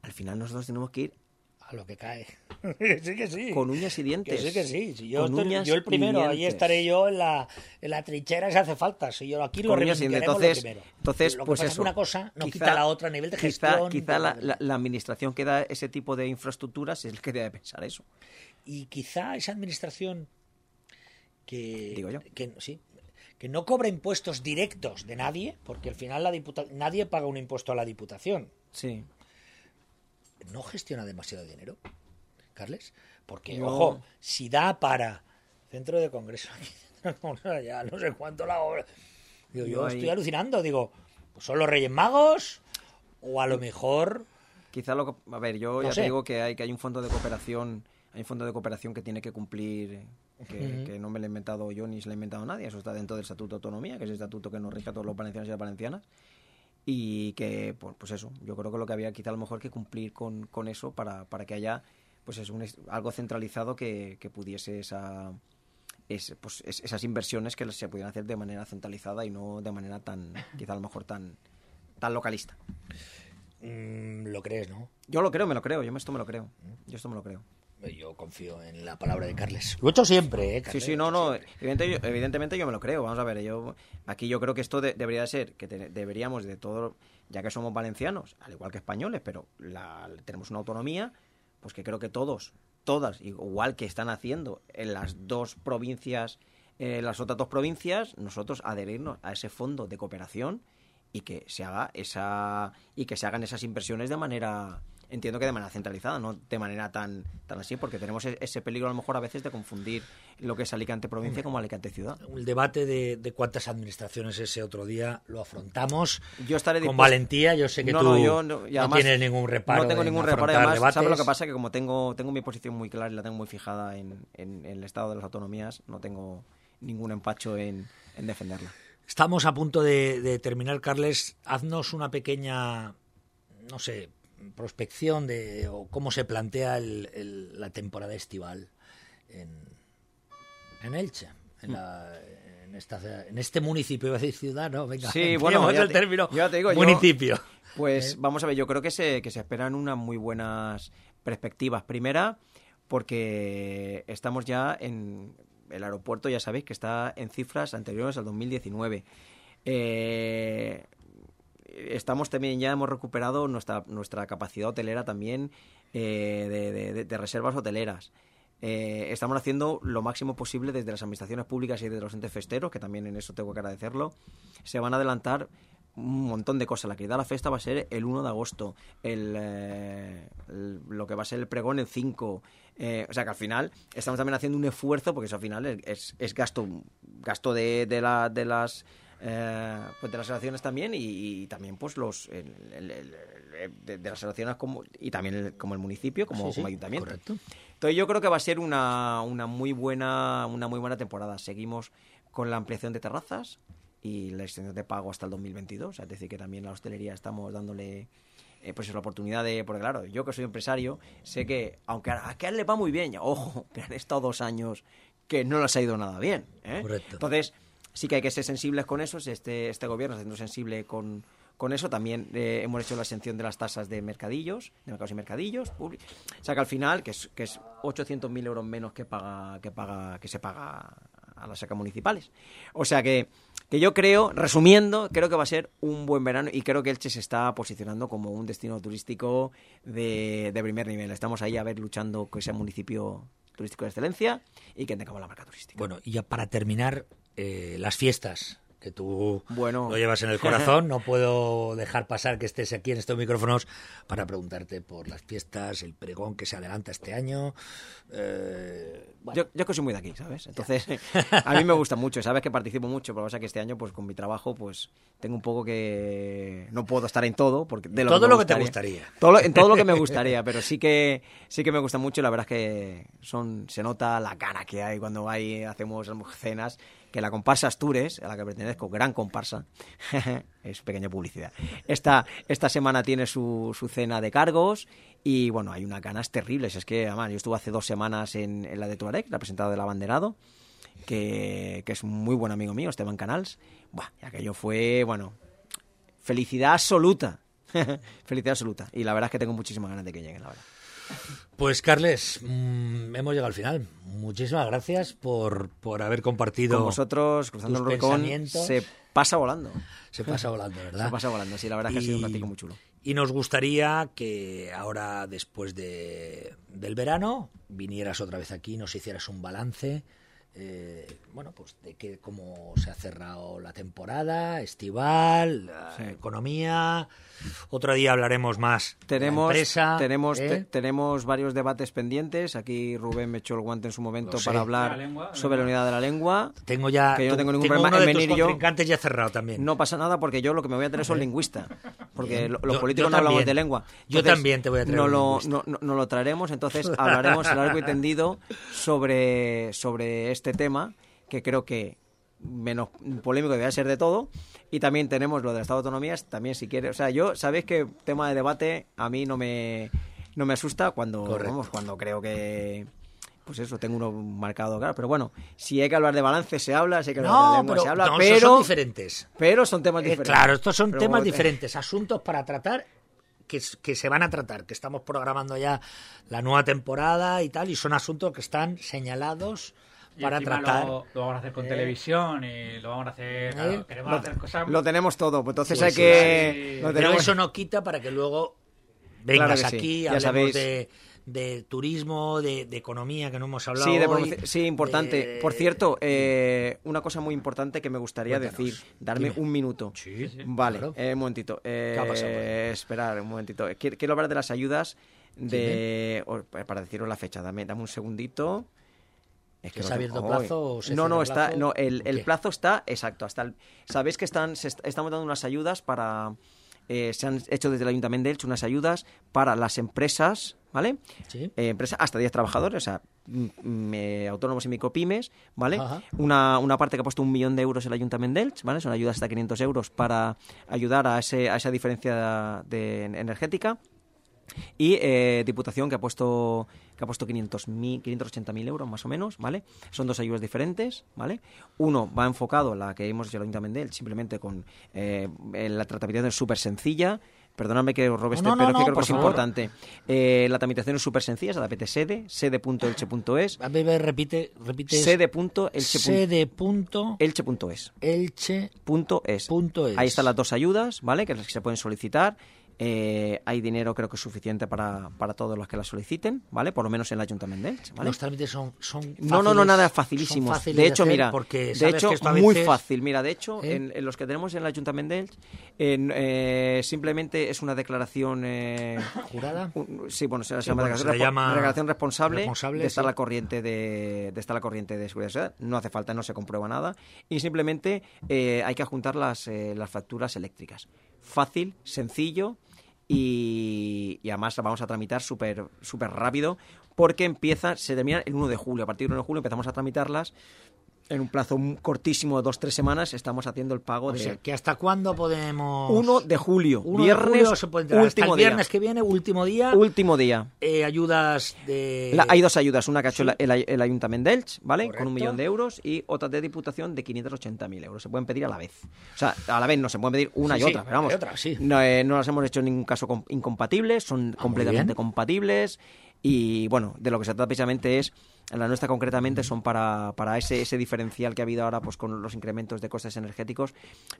Speaker 3: Al final nosotros tenemos que ir
Speaker 2: A lo que cae. *laughs* sí que sí.
Speaker 3: con uñas y
Speaker 2: Que
Speaker 3: dientes.
Speaker 2: sí, que sí. Si yo, estoy- yo el primero, ahí estaré yo en la, en la trinchera si hace falta. Si yo aquí lo reivindicaremos lo
Speaker 3: Entonces,
Speaker 2: primero.
Speaker 3: entonces
Speaker 2: Lo que
Speaker 3: pues
Speaker 2: pasa es que
Speaker 3: eso.
Speaker 2: una cosa no
Speaker 3: Quizá-
Speaker 2: quita la otra a nivel de
Speaker 3: quizá-
Speaker 2: gestión.
Speaker 3: Quizá, la, la- la administración que da ese tipo de infraestructuras es el que debe pensar eso.
Speaker 2: Y quizá esa administración que,
Speaker 3: Digo yo.
Speaker 2: que sí, que no cobra impuestos directos de nadie, porque al final la diputa nadie paga un impuesto a la diputación.
Speaker 3: Sí.
Speaker 2: no gestiona demasiado dinero, Carles, porque ojo, si da para centro de congreso, *laughs* ya no sé cuánto la obra. Digo, yo
Speaker 3: Yo ahí-
Speaker 2: estoy alucinando, digo, pues son los Reyes Magos o a lo mejor
Speaker 3: Quizá lo que, a ver, yo
Speaker 2: No
Speaker 3: ya
Speaker 2: sé.
Speaker 3: te digo que hay que hay un fondo de cooperación, hay un fondo de cooperación que tiene que cumplir que,
Speaker 2: Ujú.
Speaker 3: que no me lo he inventado yo ni se lo ha inventado nadie, eso está dentro del Estatuto de Autonomía, que es el estatuto que nos rige a todos los valencianos y las valencianas. Y que, pues, pues eso, yo creo que lo que había quizá a lo mejor que cumplir con, con eso para, para que haya pues es un, algo centralizado que, que pudiese esa, es- pues, es- esas inversiones que se pudieran hacer de manera centralizada y no de manera tan, *laughs* quizá a lo mejor tan, tan localista.
Speaker 2: mm, lo crees, ¿no?
Speaker 3: Yo lo creo, me lo creo, yo esto me lo creo. Yo esto me lo creo.
Speaker 2: Yo confío en la palabra de Carles. Lo he hecho siempre, ¿eh?
Speaker 3: Sí,
Speaker 2: Carles?
Speaker 3: sí, no, no, evidente- yo- evidentemente yo me lo creo. Vamos a ver, yo aquí yo creo que esto de- debería de ser, que te- deberíamos de todo, ya que somos valencianos, al igual que españoles, pero la- tenemos una autonomía, pues que creo que todos, todas, igual que están haciendo en las dos provincias, eh, las otras dos provincias, nosotros adherirnos a ese fondo de cooperación y que se haga esa y que se hagan esas inversiones de manera entiendo que de manera centralizada no de manera tan tan así porque tenemos e- ese peligro a lo mejor a veces de confundir lo que es Alicante provincia como Alicante ciudad
Speaker 2: El debate de, de cuántas administraciones ese otro día lo afrontamos
Speaker 3: yo estaré
Speaker 2: con
Speaker 3: dispuesto-
Speaker 2: valentía. Yo sé que
Speaker 3: no,
Speaker 2: tú
Speaker 3: no, yo no, y
Speaker 2: no
Speaker 3: además
Speaker 2: tienes ningún reparo.
Speaker 3: no tengo
Speaker 2: en
Speaker 3: ningún reparo además sabes lo
Speaker 2: debates.
Speaker 3: que pasa que como tengo tengo mi posición muy clara y la tengo muy fijada en, en- en el estado de las autonomías no tengo ningún empacho en, en defenderla
Speaker 2: Estamos a punto de, de terminar, Carles. Haznos una pequeña, no sé, prospección de o cómo se plantea el- el- la temporada estival en, en Elche, en, la- en esta, en este municipio, iba a decir ciudad, ¿no? Venga,
Speaker 3: Sí, bueno, ya
Speaker 2: el
Speaker 3: te-
Speaker 2: término
Speaker 3: ya te digo, yo-
Speaker 2: municipio.
Speaker 3: Pues vamos a ver, yo creo que se, que se esperan unas muy buenas perspectivas. Primera, porque estamos ya en el aeropuerto, ya sabéis que está en cifras anteriores al 2019. Eh, estamos también, ya hemos recuperado nuestra, nuestra capacidad hotelera también eh, de, reservas hoteleras. Eh, estamos haciendo lo máximo posible desde las administraciones públicas y desde los entes festeros, que también en eso tengo que agradecerlo. Se van a adelantar un montón de cosas. La que da la fiesta va a ser el 1 de agosto, el, eh, el- lo que va a ser el pregón el 5. Eh, o sea que al final estamos también haciendo un esfuerzo, porque eso al final es, es gasto, gasto de, de las eh, pues de las relaciones también y, y también pues los el- el- el- de, de las relaciones como y también el- como el municipio como,
Speaker 2: Sí, sí,
Speaker 3: como ayuntamiento
Speaker 2: correcto.
Speaker 3: entonces yo creo que va a ser una, una muy buena una muy buena temporada seguimos con la ampliación de terrazas y la extensión de pago hasta el 2022 es decir que también la hostelería estamos dándole eh, pues la oportunidad de porque claro yo que soy empresario sé que aunque a a le va muy bien ojo *laughs* que han estado dos años que no les ha ido nada bien ¿eh?
Speaker 2: Correcto.
Speaker 3: entonces sí que hay que ser sensibles con eso. Este, este gobierno está siendo sensible con, con eso. También eh, hemos hecho la exención de las tasas de mercadillos, de mercados y mercadillos. publi- O sea que al final, que es, que es 800.000 euros menos que paga, que paga, que se paga a las secas municipales. O sea que, que yo creo, resumiendo, creo que va a ser un buen verano y creo que Elche se está posicionando como un destino turístico de, de primer nivel. Estamos ahí a ver luchando con ese municipio turístico de excelencia y que tengamos la marca turística.
Speaker 2: Bueno, y ya para terminar, eh, las fiestas que tú
Speaker 3: Bueno.
Speaker 2: lo llevas en el corazón, no puedo dejar pasar que estés aquí en estos micrófonos para preguntarte por las fiestas, el pregón que se adelanta este año. eh, bueno,
Speaker 3: Yo, yo que soy muy de aquí, ¿sabes? Entonces, *laughs* a mí me gusta mucho, sabes que participo mucho, pero pasa que este año, pues con mi trabajo, pues tengo un poco que no puedo estar en todo, porque de lo
Speaker 2: Todo
Speaker 3: que
Speaker 2: lo que te gustaría.
Speaker 3: Todo en todo lo que me *laughs* gustaría, pero sí que sí que me gusta mucho y la verdad es que son se nota la cara que hay cuando hay hacemos cenas que la comparsa Astures, a la que pertenezco, gran comparsa, *laughs* es pequeña publicidad. Esta, esta semana tiene su, su cena de cargos y bueno, hay unas ganas terribles. Es que, además, yo estuve hace dos semanas en, la de Tuareg, la presentada del abanderado, que, que es un muy buen amigo mío, Esteban Canals. Buah, y aquello fue, bueno, felicidad absoluta. *laughs* felicidad absoluta. Y la verdad es que tengo muchísimas ganas de que lleguen, la verdad.
Speaker 2: Pues Carles, mm, hemos llegado al final. Muchísimas gracias por, por haber compartido.
Speaker 3: Con vosotros, cruzando
Speaker 2: tus
Speaker 3: el Rubicón,
Speaker 2: pensamientos.
Speaker 3: se pasa volando.
Speaker 2: Se pasa volando, ¿verdad?
Speaker 3: Se pasa volando, sí, la verdad es que ha sido un ratico muy chulo.
Speaker 2: Y nos gustaría que ahora, después de, del verano, vinieras otra vez aquí, nos hicieras un balance. Eh, bueno, pues de que cómo se ha cerrado la temporada estival,
Speaker 3: Sí.
Speaker 2: economía. Otro día hablaremos más. de la
Speaker 3: Tenemos,
Speaker 2: empresa,
Speaker 3: tenemos,
Speaker 2: ¿eh?
Speaker 3: te- tenemos varios debates pendientes. Aquí Rubén me echó el guante en su momento para hablar
Speaker 1: la lengua,
Speaker 3: sobre la unidad de la lengua.
Speaker 2: Tengo ya.
Speaker 3: que yo no tengo ningún
Speaker 2: tengo
Speaker 3: problema
Speaker 2: uno
Speaker 3: en
Speaker 2: de tus
Speaker 3: venir yo.
Speaker 2: contrincantes ya cerrado también.
Speaker 3: No pasa nada porque yo lo que me voy a tener son lingüista. Porque lo- los
Speaker 2: Yo-
Speaker 3: políticos
Speaker 2: yo
Speaker 3: no hablamos
Speaker 2: también.
Speaker 3: de lengua.
Speaker 2: Yo también te voy a traer
Speaker 3: no
Speaker 2: un
Speaker 3: lo, no, no- no lo traeremos, entonces hablaremos largo y *laughs* tendido sobre, sobre este tema que creo que menos polémico debe ser de todo. Y también tenemos lo del Estado de Autonomías también si quiere. O sea yo sabéis que tema de debate a mí no me no me asusta cuando vamos cuando creo que pues eso tengo uno marcado claro. Pero bueno si hay que hablar de balance se habla si hay que hablar de lengua
Speaker 2: pero,
Speaker 3: se habla
Speaker 2: no,
Speaker 3: pero
Speaker 2: son diferentes.
Speaker 3: pero son temas
Speaker 2: Eh,
Speaker 3: diferentes.
Speaker 2: claro, estos son
Speaker 3: Pero
Speaker 2: temas diferentes, asuntos para tratar que, que se van a tratar, que estamos programando ya la nueva temporada y tal, y son asuntos que están señalados
Speaker 1: Y
Speaker 2: para tratar.
Speaker 1: Lo, lo vamos a hacer con televisión y lo vamos a hacer. claro,
Speaker 2: ¿Eh?
Speaker 1: queremos
Speaker 3: lo,
Speaker 1: hacer cosas.
Speaker 3: lo tenemos todo pues entonces
Speaker 2: Sí,
Speaker 3: hay
Speaker 2: sí,
Speaker 3: que
Speaker 1: sí.
Speaker 2: Pero eso no quita para que luego vengas
Speaker 3: Claro que sí,
Speaker 2: aquí,
Speaker 3: ya
Speaker 2: hablemos
Speaker 3: sabéis.
Speaker 2: de, de turismo, de, de economía, que no hemos hablado
Speaker 3: Sí, de
Speaker 2: hoy,
Speaker 3: sí, importante. Por cierto, eh, una cosa muy importante que me gustaría
Speaker 2: Cuéntanos,
Speaker 3: decir, darme
Speaker 2: dime.
Speaker 3: un minuto.
Speaker 2: Sí,
Speaker 3: Vale,
Speaker 2: claro.
Speaker 3: eh, un momentito. Eh,
Speaker 2: ¿Qué ha pasado
Speaker 3: esperar un momentito. Quiero, quiero hablar de las ayudas de para deciros la fecha. Dame, dame un segundito. Es
Speaker 2: ¿Que
Speaker 3: no
Speaker 2: se ha
Speaker 3: tengo-
Speaker 2: abierto plazo o se
Speaker 3: no, no, está,
Speaker 2: plazo?
Speaker 3: no, el,
Speaker 2: ¿O
Speaker 3: el plazo está exacto. Hasta el, Sabéis que están, se est- estamos dando unas ayudas para, eh, se han hecho desde el Ayuntamiento de Elche unas ayudas para las empresas, ¿vale?
Speaker 2: Sí.
Speaker 3: Eh, empresas hasta 10 trabajadores, o sea, autónomos y micropymes, ¿vale? Una, una parte que ha puesto un millón de euros el Ayuntamiento de Elche, ¿vale? Son ayudas hasta 500 euros para ayudar a, ese, a esa diferencia de, energética. Y eh, Diputación que ha puesto que ha puesto 500.000 580.000 euros más o menos, ¿vale? Son dos ayudas diferentes, ¿vale? Uno va enfocado, la que hemos hecho el Ayuntamiento de Elche, simplemente con eh, la tratamiento es súper sencilla. Perdóname que os robe este,
Speaker 2: No, no,
Speaker 3: pero
Speaker 2: no,
Speaker 3: que creo que es
Speaker 2: favor.
Speaker 3: importante. Eh, la tramitación es súper sencilla, se la pete sede, sede.elche.es,
Speaker 2: A ver, repite, repite.
Speaker 3: sede.elche.es. elche.es.
Speaker 2: elche
Speaker 3: Punto es.
Speaker 2: punto es.
Speaker 3: Ahí están las dos ayudas, ¿vale? Que las que se pueden solicitar. Eh, hay dinero, creo que es suficiente para, para todos los que la soliciten, ¿vale? Por lo menos en el Ayuntamiento de Elche, ¿vale?
Speaker 2: Los trámites son, son
Speaker 3: No, no, no,
Speaker 2: fáciles,
Speaker 3: nada facilísimos.
Speaker 2: fáciles
Speaker 3: De hecho, mira,
Speaker 2: porque
Speaker 3: de hecho, muy fácil. Mira, de hecho,
Speaker 2: ¿Eh?
Speaker 3: en, en los que tenemos en el Ayuntamiento de Elche, en, eh, simplemente es una declaración... eh,
Speaker 2: ¿Jurada?
Speaker 3: un- sí, bueno, se,
Speaker 2: Sí,
Speaker 3: llama
Speaker 2: bueno,
Speaker 3: declaración,
Speaker 2: llama
Speaker 3: responsable,
Speaker 2: responsable,
Speaker 3: de estar
Speaker 2: sí.
Speaker 3: la corriente de, de estar la corriente de seguridad social. No hace falta, no se comprueba nada y simplemente eh, hay que adjuntar las, eh, las facturas eléctricas. Fácil, sencillo y, y además la vamos a tramitar súper súper rápido porque empieza, se termina el 1 de julio. A partir del 1 de julio empezamos a tramitarlas En un plazo cortísimo de dos tres semanas estamos haciendo el pago
Speaker 2: O
Speaker 3: de
Speaker 2: sea, que hasta cuándo podemos...
Speaker 3: 1 de julio,
Speaker 2: 1 de
Speaker 3: viernes,
Speaker 2: julio se puede entrar. Hasta el
Speaker 3: día.
Speaker 2: viernes que viene, último día,
Speaker 3: Último día.
Speaker 2: eh, ayudas de...
Speaker 3: La- hay dos ayudas, una que ha hecho el, el Ayuntamiento de Elche, ¿vale?
Speaker 2: Correcto.
Speaker 3: Con un millón de euros y otra de Diputación de 580.000 euros. Se pueden pedir a la vez. O sea, a la vez no, se pueden pedir una
Speaker 2: Sí,
Speaker 3: y
Speaker 2: sí,
Speaker 3: otra, pero vamos.
Speaker 2: otra, sí.
Speaker 3: no, eh, no las hemos hecho en ningún caso com- incompatibles, son
Speaker 2: muy
Speaker 3: completamente compatibles y bueno, de lo que se trata precisamente es, la nuestra concretamente son para, para ese, ese diferencial que ha habido ahora pues con los incrementos de costes energéticos,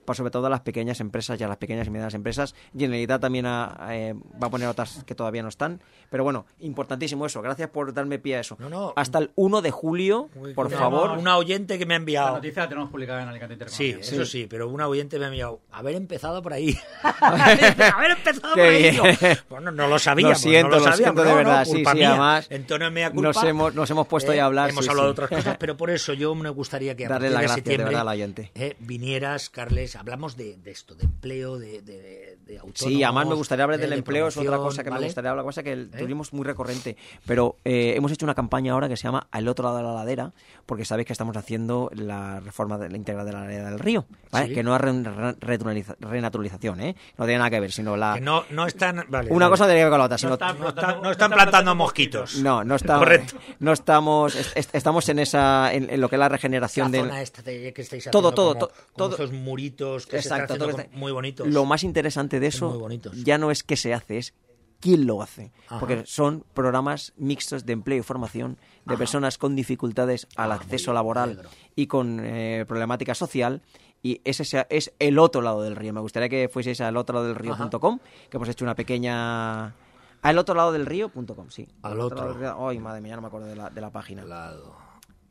Speaker 3: para sobre todo a las pequeñas empresas y a las pequeñas y medianas empresas. Generalitat también ha- eh, va a poner otras que todavía no están, pero bueno, importantísimo eso. Gracias por darme pie a eso.
Speaker 2: No, no.
Speaker 3: Hasta el 1 de julio,
Speaker 2: Uy,
Speaker 3: por favor.
Speaker 2: Una oyente que me ha
Speaker 1: La
Speaker 2: enviado...
Speaker 1: noticia la tenemos publicada en Alicante
Speaker 2: Sí,
Speaker 1: Intereconomía.
Speaker 2: eso sí, pero una oyente me ha enviado haber empezado por ahí. *laughs* haber empezado
Speaker 3: Qué
Speaker 2: por ahí. Bueno, no lo sabía.
Speaker 3: Lo siento,
Speaker 2: no lo,
Speaker 3: lo
Speaker 2: sabía,
Speaker 3: siento de
Speaker 2: no, no,
Speaker 3: verdad, sí, sí, además
Speaker 2: Entonces mea culpa.
Speaker 3: nos hemos- nos hemos puesto a hablar,
Speaker 2: Hemos
Speaker 3: sí,
Speaker 2: hablado
Speaker 3: sí.
Speaker 2: de otras cosas, *laughs* pero por eso yo me gustaría que a
Speaker 3: Darle
Speaker 2: partir
Speaker 3: las
Speaker 2: de
Speaker 3: gracias, de verdad, al oyente.
Speaker 2: eh, vinieras, Carles, hablamos de, de esto, de empleo, de, de, de autónomos.
Speaker 3: Sí, además me gustaría hablar
Speaker 2: eh,
Speaker 3: del
Speaker 2: de
Speaker 3: empleo, es otra cosa que
Speaker 2: ¿vale?
Speaker 3: me gustaría hablar, cosa que el- tuvimos muy recurrente. Pero eh, hemos hecho una campaña ahora que se llama Al otro lado de la ladera, porque sabéis que estamos haciendo la reforma de la integral de la ladera del río, ¿vale?
Speaker 2: Sí.
Speaker 3: que no es re- re- renaturaliza- renaturalización, ¿eh? no tiene nada que ver, sino la...
Speaker 2: Que no, no están... vale,
Speaker 3: Una
Speaker 2: vale.
Speaker 3: cosa tiene que ver con la otra, sino...
Speaker 1: está-
Speaker 2: No están, no están plantando mosquitos.
Speaker 3: No, no, está-
Speaker 2: Correcto.
Speaker 3: no estamos, est- est- estamos en esa, en, en lo que es la regeneración
Speaker 2: La
Speaker 3: del,
Speaker 2: zona esta de- que estáis
Speaker 3: Todo, todo,
Speaker 2: como-
Speaker 3: to-
Speaker 2: como
Speaker 3: todo.
Speaker 2: esos muritos que
Speaker 3: Exacto,
Speaker 2: se están
Speaker 3: todo que está-
Speaker 2: muy bonitos.
Speaker 3: Lo más interesante de eso ya no es qué se hace, es quién lo hace.
Speaker 2: Ajá.
Speaker 3: Porque son programas mixtos de empleo y formación de personas con dificultades al
Speaker 2: Ah,
Speaker 3: acceso
Speaker 2: bien,
Speaker 3: laboral y con eh, problemática social. Y ese sea- es el otro lado del río. Me gustaría que fueseis al otro lado del río.com, que hemos hecho una pequeña... Al otro lado del río.com, sí.
Speaker 2: Al
Speaker 3: lado
Speaker 2: otro.
Speaker 3: del río- Ay, madre mía, ya no me acuerdo de la, de la página.
Speaker 2: Lado.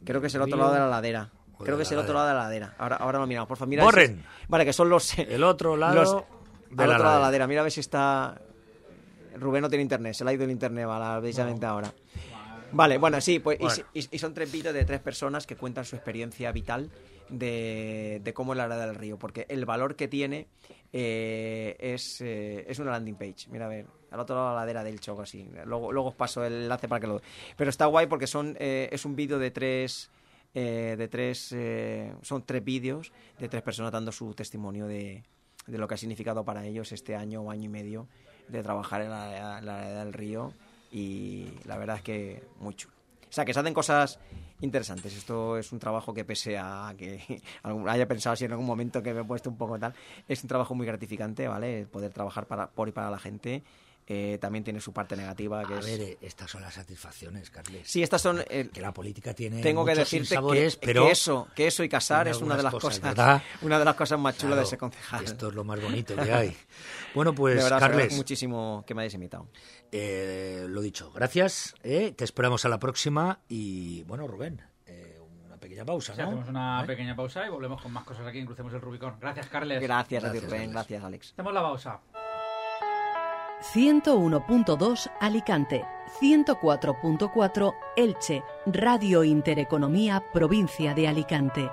Speaker 3: Creo que es el otro
Speaker 2: río
Speaker 3: lado de la ladera. Creo que es el otro lado de la ladera. Ahora, ahora lo miramos, por favor. Mira
Speaker 2: Borren.
Speaker 3: Vale, que son los...
Speaker 2: El otro lado
Speaker 3: los-
Speaker 2: de
Speaker 3: al
Speaker 2: la
Speaker 3: otro lado de la
Speaker 2: ladera.
Speaker 3: Mira a ver si está... Rubén no tiene internet, se le ha ido el internet vale, precisamente ahora. Vale, bueno, sí, pues y-
Speaker 2: Bueno.
Speaker 3: y, y son tres vídeos de tres personas que cuentan su experiencia vital de, de cómo es la ladera del río, porque el valor que tiene eh, es, eh, es una landing page. Mira, a ver, al otro lado de la ladera del choco, así. Luego, luego os paso el enlace para que lo... Pero está guay porque son eh, es un vídeo de tres... eh, de tres son tres vídeos de tres personas dando su testimonio de, de lo que ha significado para ellos este año o año y medio de trabajar en la, ladera del río y la verdad es que muy chulo. O sea, que se hacen cosas interesantes. Esto es un trabajo que pese a que *laughs* haya pensado así en algún momento que me he puesto un poco tal, es un trabajo muy gratificante, ¿vale? Poder trabajar para, por y para la gente. Eh, también tiene su parte negativa, que
Speaker 2: A
Speaker 3: es...
Speaker 2: ver, eh, estas son las satisfacciones, Carles.
Speaker 3: Sí, estas son... eh,
Speaker 2: Que la política tiene
Speaker 3: tengo que decirte que,
Speaker 2: pero
Speaker 3: que eso, que eso y casar es una de las cosas, *laughs* una de las cosas más chulas de ser concejal.
Speaker 2: Esto es lo más *laughs* bonito que hay. Bueno, pues,
Speaker 3: de verdad,
Speaker 2: Carles,
Speaker 3: muchísimo que me hayáis invitado.
Speaker 2: eh, lo dicho, gracias. eh, te esperamos a la próxima. Y bueno, Rubén, una pequeña pausa,
Speaker 1: hacemos una
Speaker 2: ¿Eh?
Speaker 1: pequeña pausa y volvemos con más cosas aquí en Crucemos el Rubicón. Gracias, Carles.
Speaker 3: Gracias, Rubén, gracias, Alex.
Speaker 1: Hacemos la pausa.
Speaker 5: 101.2 Alicante, 104.4 Elche, Radio Intereconomía, provincia de Alicante.